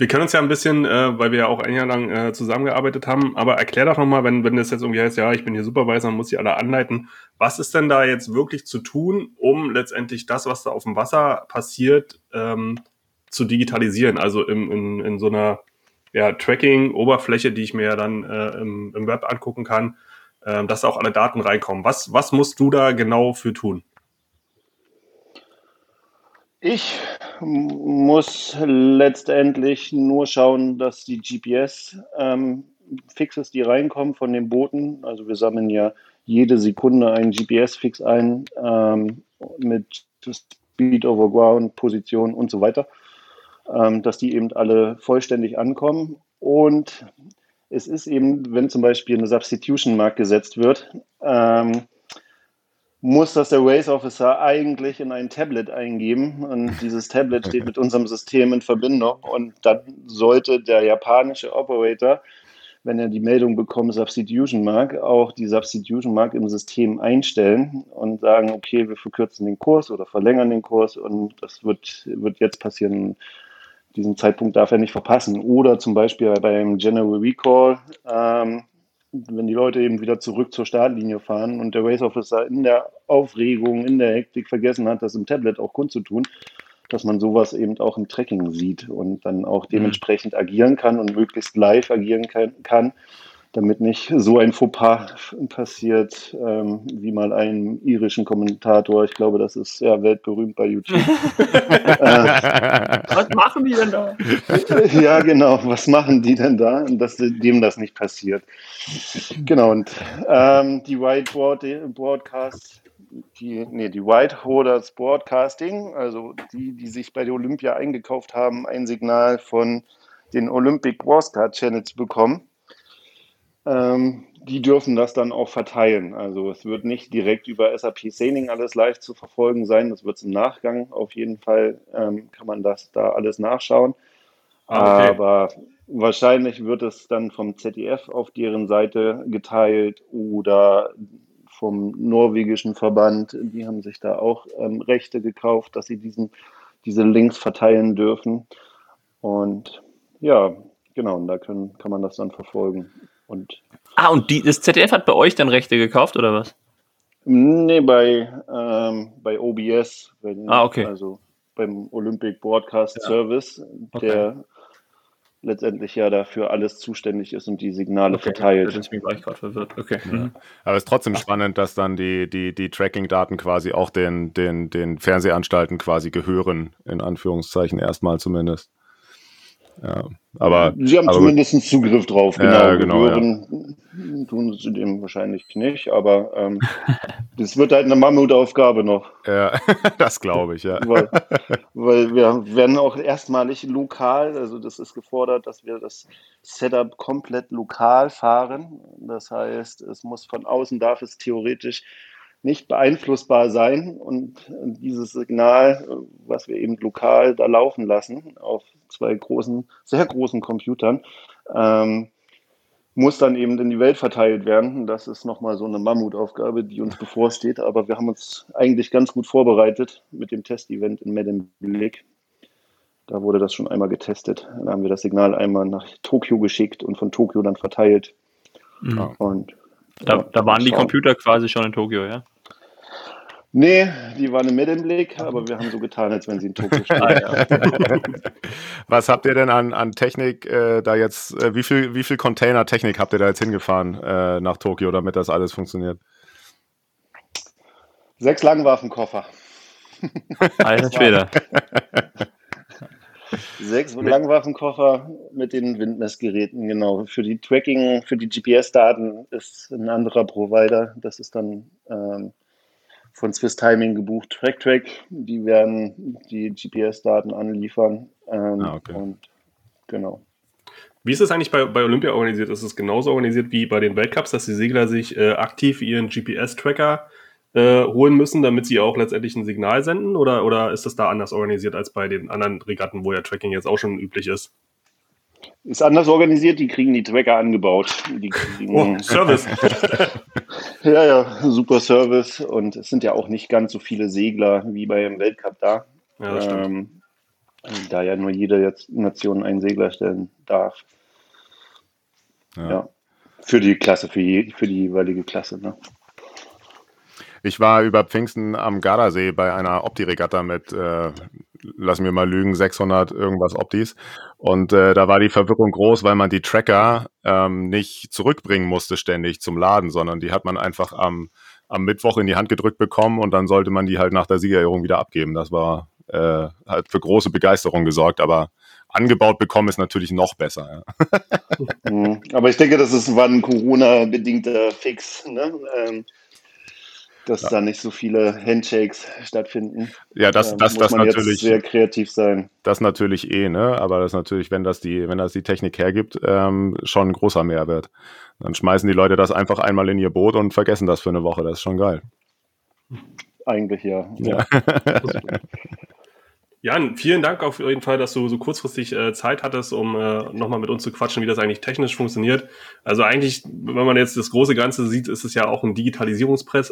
Wir kennen uns ja ein bisschen, äh, weil wir ja auch ein Jahr lang äh, zusammengearbeitet haben, aber erklär doch nochmal, wenn, wenn das jetzt irgendwie heißt, ja, ich bin hier Supervisor, muss sie alle anleiten. Was ist denn da jetzt wirklich zu tun, um letztendlich das, was da auf dem Wasser passiert, ähm, zu digitalisieren? Also im, in, in so einer ja, Tracking-Oberfläche, die ich mir ja dann äh, im, im Web angucken kann, äh, dass da auch alle Daten reinkommen. Was, was musst du da genau für tun? Ich muss letztendlich nur schauen, dass die GPS-Fixes, ähm, die reinkommen von den Booten, also wir sammeln ja jede Sekunde einen GPS-Fix ein ähm, mit Speed over Ground, Position und so weiter, ähm, dass die eben alle vollständig ankommen. Und es ist eben, wenn zum Beispiel eine Substitution-Mark gesetzt wird, ähm, muss das der Race Officer eigentlich in ein Tablet eingeben. Und dieses Tablet steht mit unserem System in Verbindung. Und dann sollte der japanische Operator, wenn er die Meldung bekommt, Substitution Mark, auch die Substitution Mark im System einstellen und sagen, okay, wir verkürzen den Kurs oder verlängern den Kurs und das wird, wird jetzt passieren. Diesen Zeitpunkt darf er nicht verpassen. Oder zum Beispiel beim General Recall ähm, wenn die Leute eben wieder zurück zur Startlinie fahren und der Race Officer in der Aufregung, in der Hektik vergessen hat, das im Tablet auch kundzutun, dass man sowas eben auch im Tracking sieht und dann auch mhm. dementsprechend agieren kann und möglichst live agieren kann, kann damit nicht so ein Fauxpas passiert, ähm, wie mal einem irischen Kommentator. Ich glaube, das ist ja weltberühmt bei YouTube. äh, was machen die denn da? ja, genau. Was machen die denn da? Dass dem das nicht passiert. Genau. Und ähm, die Whiteboard Broadcast, die, nee, die Whiteholders Broadcasting, also die, die sich bei der Olympia eingekauft haben, ein Signal von den Olympic Broadcast Channels bekommen ähm, die dürfen das dann auch verteilen. Also es wird nicht direkt über SAP Sailing alles live zu verfolgen sein. Das wird es im Nachgang auf jeden Fall, ähm, kann man das da alles nachschauen. Ah, okay. Aber wahrscheinlich wird es dann vom ZDF auf deren Seite geteilt oder vom norwegischen Verband. Die haben sich da auch ähm, Rechte gekauft, dass sie diesen, diese Links verteilen dürfen. Und ja, genau, und da können, kann man das dann verfolgen. Und ah, und die, das ZDF hat bei euch dann Rechte gekauft oder was? Nee, bei, ähm, bei OBS. Bei ah, okay. Also beim Olympic Broadcast ja. Service, okay. der letztendlich ja dafür alles zuständig ist und die Signale okay. verteilt. Deswegen war ich gerade verwirrt. Okay. Mhm. Aber es ist trotzdem spannend, dass dann die, die, die Tracking-Daten quasi auch den, den, den Fernsehanstalten quasi gehören, in Anführungszeichen erstmal zumindest. Ja, aber, Sie haben aber, zumindest Zugriff drauf, genau. Ja, genau Gehören ja. tun sie dem wahrscheinlich nicht, aber ähm, das wird halt eine Mammutaufgabe noch. Ja, das glaube ich, ja. Weil, weil, wir werden auch erstmalig lokal, also das ist gefordert, dass wir das Setup komplett lokal fahren. Das heißt, es muss von außen, darf es theoretisch nicht beeinflussbar sein und dieses Signal, was wir eben lokal da laufen lassen auf zwei großen, sehr großen Computern, ähm, muss dann eben in die Welt verteilt werden. Das ist nochmal so eine Mammutaufgabe, die uns bevorsteht. Aber wir haben uns eigentlich ganz gut vorbereitet mit dem Testevent in Medemblik. Da wurde das schon einmal getestet. Dann haben wir das Signal einmal nach Tokio geschickt und von Tokio dann verteilt. Mhm. Und da, da waren die Computer quasi schon in Tokio, ja? Nee, die waren im Blick, aber wir haben so getan, als wenn sie in Tokio stehen. Was habt ihr denn an, an Technik äh, da jetzt, äh, wie viel, wie viel Container-Technik habt ihr da jetzt hingefahren äh, nach Tokio, damit das alles funktioniert? Sechs Langwaffenkoffer. Alter Schwede. Sechs Langwaffenkoffer mit den Windmessgeräten, genau. Für die Tracking, für die GPS-Daten ist ein anderer Provider. Das ist dann ähm, von Swiss Timing gebucht, TrackTrack. Die werden die GPS-Daten anliefern. Ähm, Ah, okay. Und genau. Wie ist es eigentlich bei, bei Olympia organisiert? Ist es genauso organisiert wie bei den Weltcups, dass die Segler sich äh, aktiv ihren GPS-Tracker äh, holen müssen, damit sie auch letztendlich ein Signal senden? Oder, oder ist das da anders organisiert als bei den anderen Regatten, wo ja Tracking jetzt auch schon üblich ist? Ist anders organisiert, die kriegen die Tracker angebaut. Die kriegen, Oh, Service. Ja, ja, super Service. Und es sind ja auch nicht ganz so viele Segler wie beim Weltcup da. Ja, das. Ähm, da ja nur jede Nation einen Segler stellen darf. Ja. Ja. Für die Klasse, für, je, für die jeweilige Klasse. Ne? Ich war über Pfingsten am Gardasee bei einer Opti-Regatta mit, äh, lass mir mal lügen, 600 irgendwas Optis. Und äh, da war die Verwirrung groß, weil man die Tracker ähm, nicht zurückbringen musste ständig zum Laden, sondern die hat man einfach am, am Mittwoch in die Hand gedrückt bekommen und dann sollte man die halt nach der Siegerehrung wieder abgeben. Das war äh, halt für große Begeisterung gesorgt, aber angebaut bekommen ist natürlich noch besser. Ja. Mhm. Aber ich denke, das ist, ein Corona-bedingter Fix, ne? ähm, dass da nicht so viele Handshakes stattfinden. Ja, das, Ähm, das, muss das man natürlich. jetzt sehr kreativ sein. Das natürlich eh, ne? Aber das ist natürlich, wenn das die, wenn das die Technik hergibt, ähm, schon ein großer Mehrwert. Dann schmeißen die Leute das einfach einmal in ihr Boot und vergessen das für eine Woche. Das ist schon geil. Eigentlich ja. Ja. Jan, vielen Dank auf jeden Fall, dass du so kurzfristig äh, Zeit hattest, um äh, nochmal mit uns zu quatschen, wie das eigentlich technisch funktioniert. Also eigentlich, wenn man jetzt das große Ganze sieht, ist es ja auch ein Digitalisierungsprozess,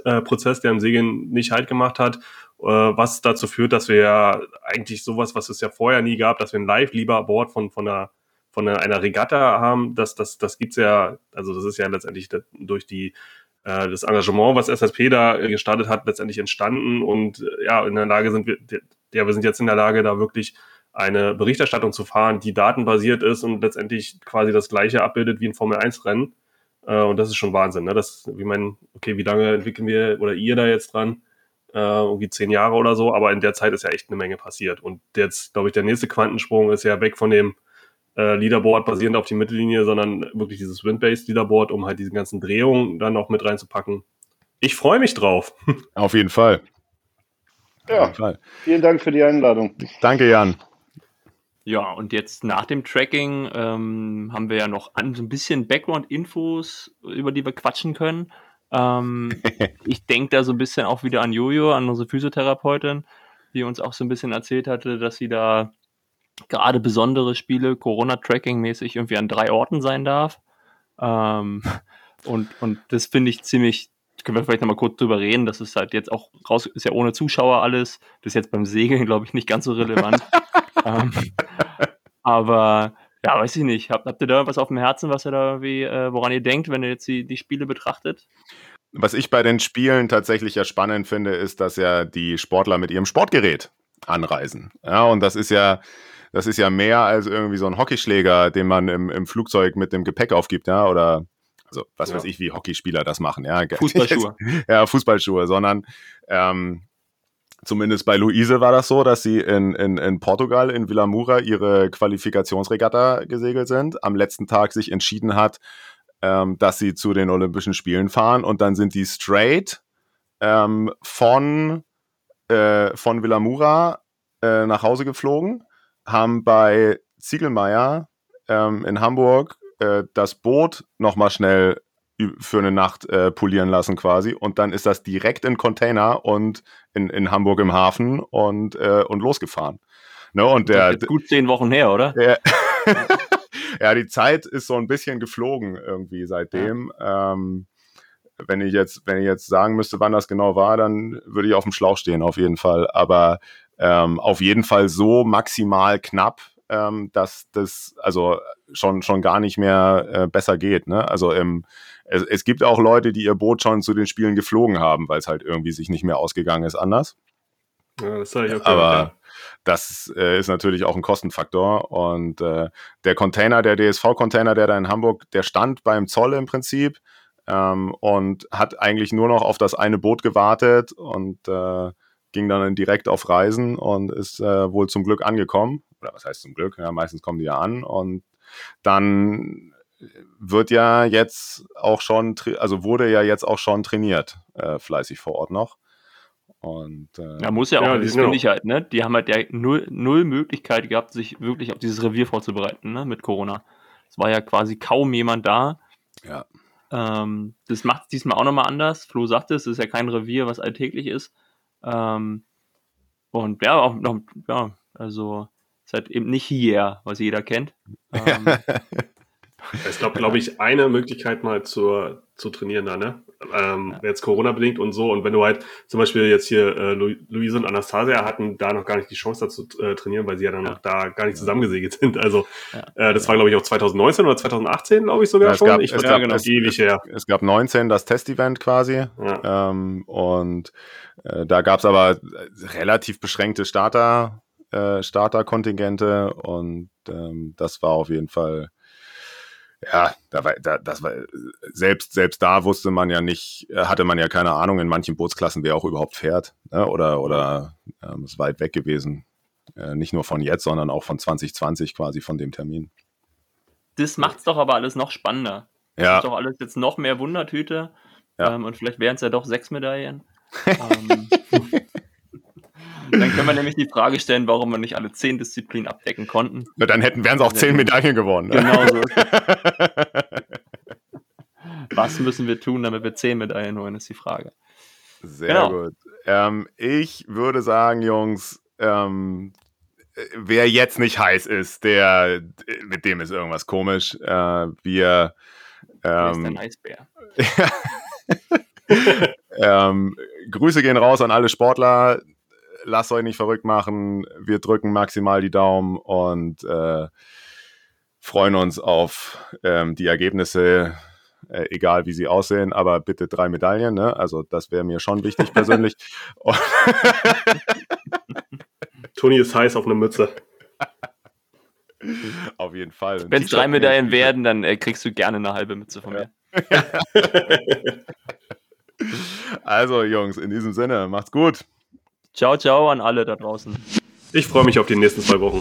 äh, der im Segeln nicht halt gemacht hat, äh, was dazu führt, dass wir ja eigentlich sowas, was es ja vorher nie gab, dass wir ein Live-Lieber-Board von, von einer von einer, Regatta haben, das, das, das gibt's ja, also das ist ja letztendlich durch die äh, das Engagement, was SSP da gestartet hat, letztendlich entstanden und äh, ja, in der Lage sind wir, ja, wir sind jetzt in der Lage, da wirklich eine Berichterstattung zu fahren, die datenbasiert ist und letztendlich quasi das gleiche abbildet wie ein Formel-1-Rennen. Äh, und das ist schon Wahnsinn. Ne? Das, wie man, okay, wie lange entwickeln wir oder ihr da jetzt dran? Äh, irgendwie zehn Jahre oder so, aber in der Zeit ist ja echt eine Menge passiert. Und jetzt, glaube ich, der nächste Quantensprung ist ja weg von dem äh, Leaderboard basierend auf die Mittellinie, sondern wirklich dieses Wind-Based Leaderboard, um halt diese ganzen Drehungen dann noch mit reinzupacken. Ich freue mich drauf. Auf jeden Fall. Ja, vielen Dank für die Einladung. Danke, Jan. Ja, und jetzt nach dem Tracking ähm, haben wir ja noch an, so ein bisschen Background-Infos, über die wir quatschen können. Ähm, ich denke da so ein bisschen auch wieder an Jojo, an unsere Physiotherapeutin, die uns auch so ein bisschen erzählt hatte, dass sie da gerade besondere Spiele Corona-Tracking-mäßig irgendwie an drei Orten sein darf. Ähm, und, und das finde ich ziemlich, können wir vielleicht nochmal kurz drüber reden, das ist halt jetzt auch raus, ist ja ohne Zuschauer alles. Das ist jetzt beim Segeln, glaube ich, nicht ganz so relevant. ähm, aber ja, weiß ich nicht. Habt, habt ihr da was auf dem Herzen, was ihr da irgendwie, äh, woran ihr denkt, wenn ihr jetzt die, die Spiele betrachtet? Was ich bei den Spielen tatsächlich ja spannend finde, ist, dass ja die Sportler mit ihrem Sportgerät anreisen. Ja, und das ist ja, das ist ja mehr als irgendwie so ein Hockeyschläger, den man im, im Flugzeug mit dem Gepäck aufgibt, ja, oder also was Ja. weiß ich, wie Hockeyspieler das machen, ja. Fußballschuhe. ja, Fußballschuhe, sondern ähm, zumindest bei Luise war das so, dass sie in, in, in Portugal, in Villamura, ihre Qualifikationsregatta gesegelt sind, am letzten Tag sich entschieden hat, ähm, dass sie zu den Olympischen Spielen fahren und dann sind die straight ähm, von, äh, von Villamura äh, nach Hause geflogen, haben bei Ziegelmeier ähm, in Hamburg äh, das Boot nochmal schnell für eine Nacht äh, polieren lassen quasi und dann ist das direkt in Container und in, in Hamburg im Hafen und, äh, und losgefahren. Ne, und der, Jetzt gut zehn Wochen her, oder? ja. ja, die Zeit ist so ein bisschen geflogen irgendwie seitdem. Ähm, wenn ich jetzt, wenn ich jetzt sagen müsste, wann das genau war, dann würde ich auf dem Schlauch stehen, auf jeden Fall. Aber ähm, auf jeden Fall so maximal knapp, ähm, dass das, also schon, schon gar nicht mehr äh, besser geht. Ne? Also ähm, es, es gibt auch Leute, die ihr Boot schon zu den Spielen geflogen haben, weil es halt irgendwie sich nicht mehr ausgegangen ist anders. Ja, das ich okay, Aber ja. das äh, ist natürlich auch ein Kostenfaktor. Und äh, der Container, der DSV-Container, der da in Hamburg, der stand beim Zoll im Prinzip ähm, und hat eigentlich nur noch auf das eine Boot gewartet und äh, ging dann direkt auf Reisen und ist äh, wohl zum Glück angekommen. Oder was heißt zum Glück? Ja, meistens kommen die ja an und dann wird ja jetzt auch schon, also wurde ja jetzt auch schon trainiert, äh, fleißig vor Ort noch. Und, äh, ja, muss ja auch Ja, die sind auch- Geschwindigkeit, ne? Die haben halt ja null, null Möglichkeit gehabt, sich wirklich auf dieses Revier vorzubereiten, ne? Mit Corona. Es war ja quasi kaum jemand da. Ja. Ähm, das macht es diesmal auch nochmal anders. Flo sagte, es ist ja kein Revier, was alltäglich ist. Ähm, und ja, auch noch, ja, also ist halt eben nicht hier, was jeder kennt. Ähm, Es gab, glaube ich, eine Möglichkeit mal zur, zu trainieren da, ne? Ähm, Jetzt Corona-bedingt und so. Und wenn du halt zum Beispiel jetzt hier äh, Lu Luise und Anastasia hatten da noch gar nicht die Chance dazu äh, trainieren, weil sie ja dann noch da gar nicht zusammengesegelt sind. Also äh, das war, glaube ich, auch 2019 oder 2018, glaube ich sogar Ja, es schon. gab- ich es war gab- ja, es- ewig her. Es gab 19 das Testevent quasi. Ja. Ähm, und äh, da gab es aber äh, relativ beschränkte Starter, äh, Starterkontingente und ähm, das war auf jeden Fall, ja, da war, da, das war, selbst, selbst da wusste man ja nicht, äh, hatte man ja keine Ahnung in manchen Bootsklassen, wer auch überhaupt fährt. Ne? Oder, oder ähm, ist weit weg gewesen. Äh, nicht nur von jetzt, sondern auch von 2020 quasi von dem Termin. das macht es doch aber alles noch spannender. Das Ja. ist doch alles jetzt noch mehr Wundertüte. Ja. Ähm, und vielleicht wären es ja doch sechs Medaillen. ähm, dann können wir nämlich die Frage stellen, warum wir nicht alle zehn Disziplinen abdecken konnten. Na, dann hätten, wären sie auch zehn Medaillen gewonnen. Ne? Genau so. Was müssen wir tun, damit wir zehn Medaillen holen, ist die Frage. Sehr Genau. gut. Ähm, ich würde sagen, Jungs, ähm, äh, wer jetzt nicht heiß ist, der, mit dem ist irgendwas komisch. Äh, wir, ähm, denn Eisbär? ähm, Grüße gehen raus an alle Sportler. Lasst euch nicht verrückt machen. Wir drücken maximal die Daumen und äh, freuen uns auf ähm, die Ergebnisse, äh, egal wie sie aussehen, aber bitte drei Medaillen. Ne? Also das wäre mir schon wichtig persönlich. Toni ist heiß auf eine Mütze. auf jeden Fall. Wenn es drei Medaillen werden, dann äh, kriegst du gerne eine halbe Mütze von mir. Also Jungs, in diesem Sinne, macht's gut. Ciao, ciao an alle da draußen. Ich freue mich auf die nächsten zwei Wochen.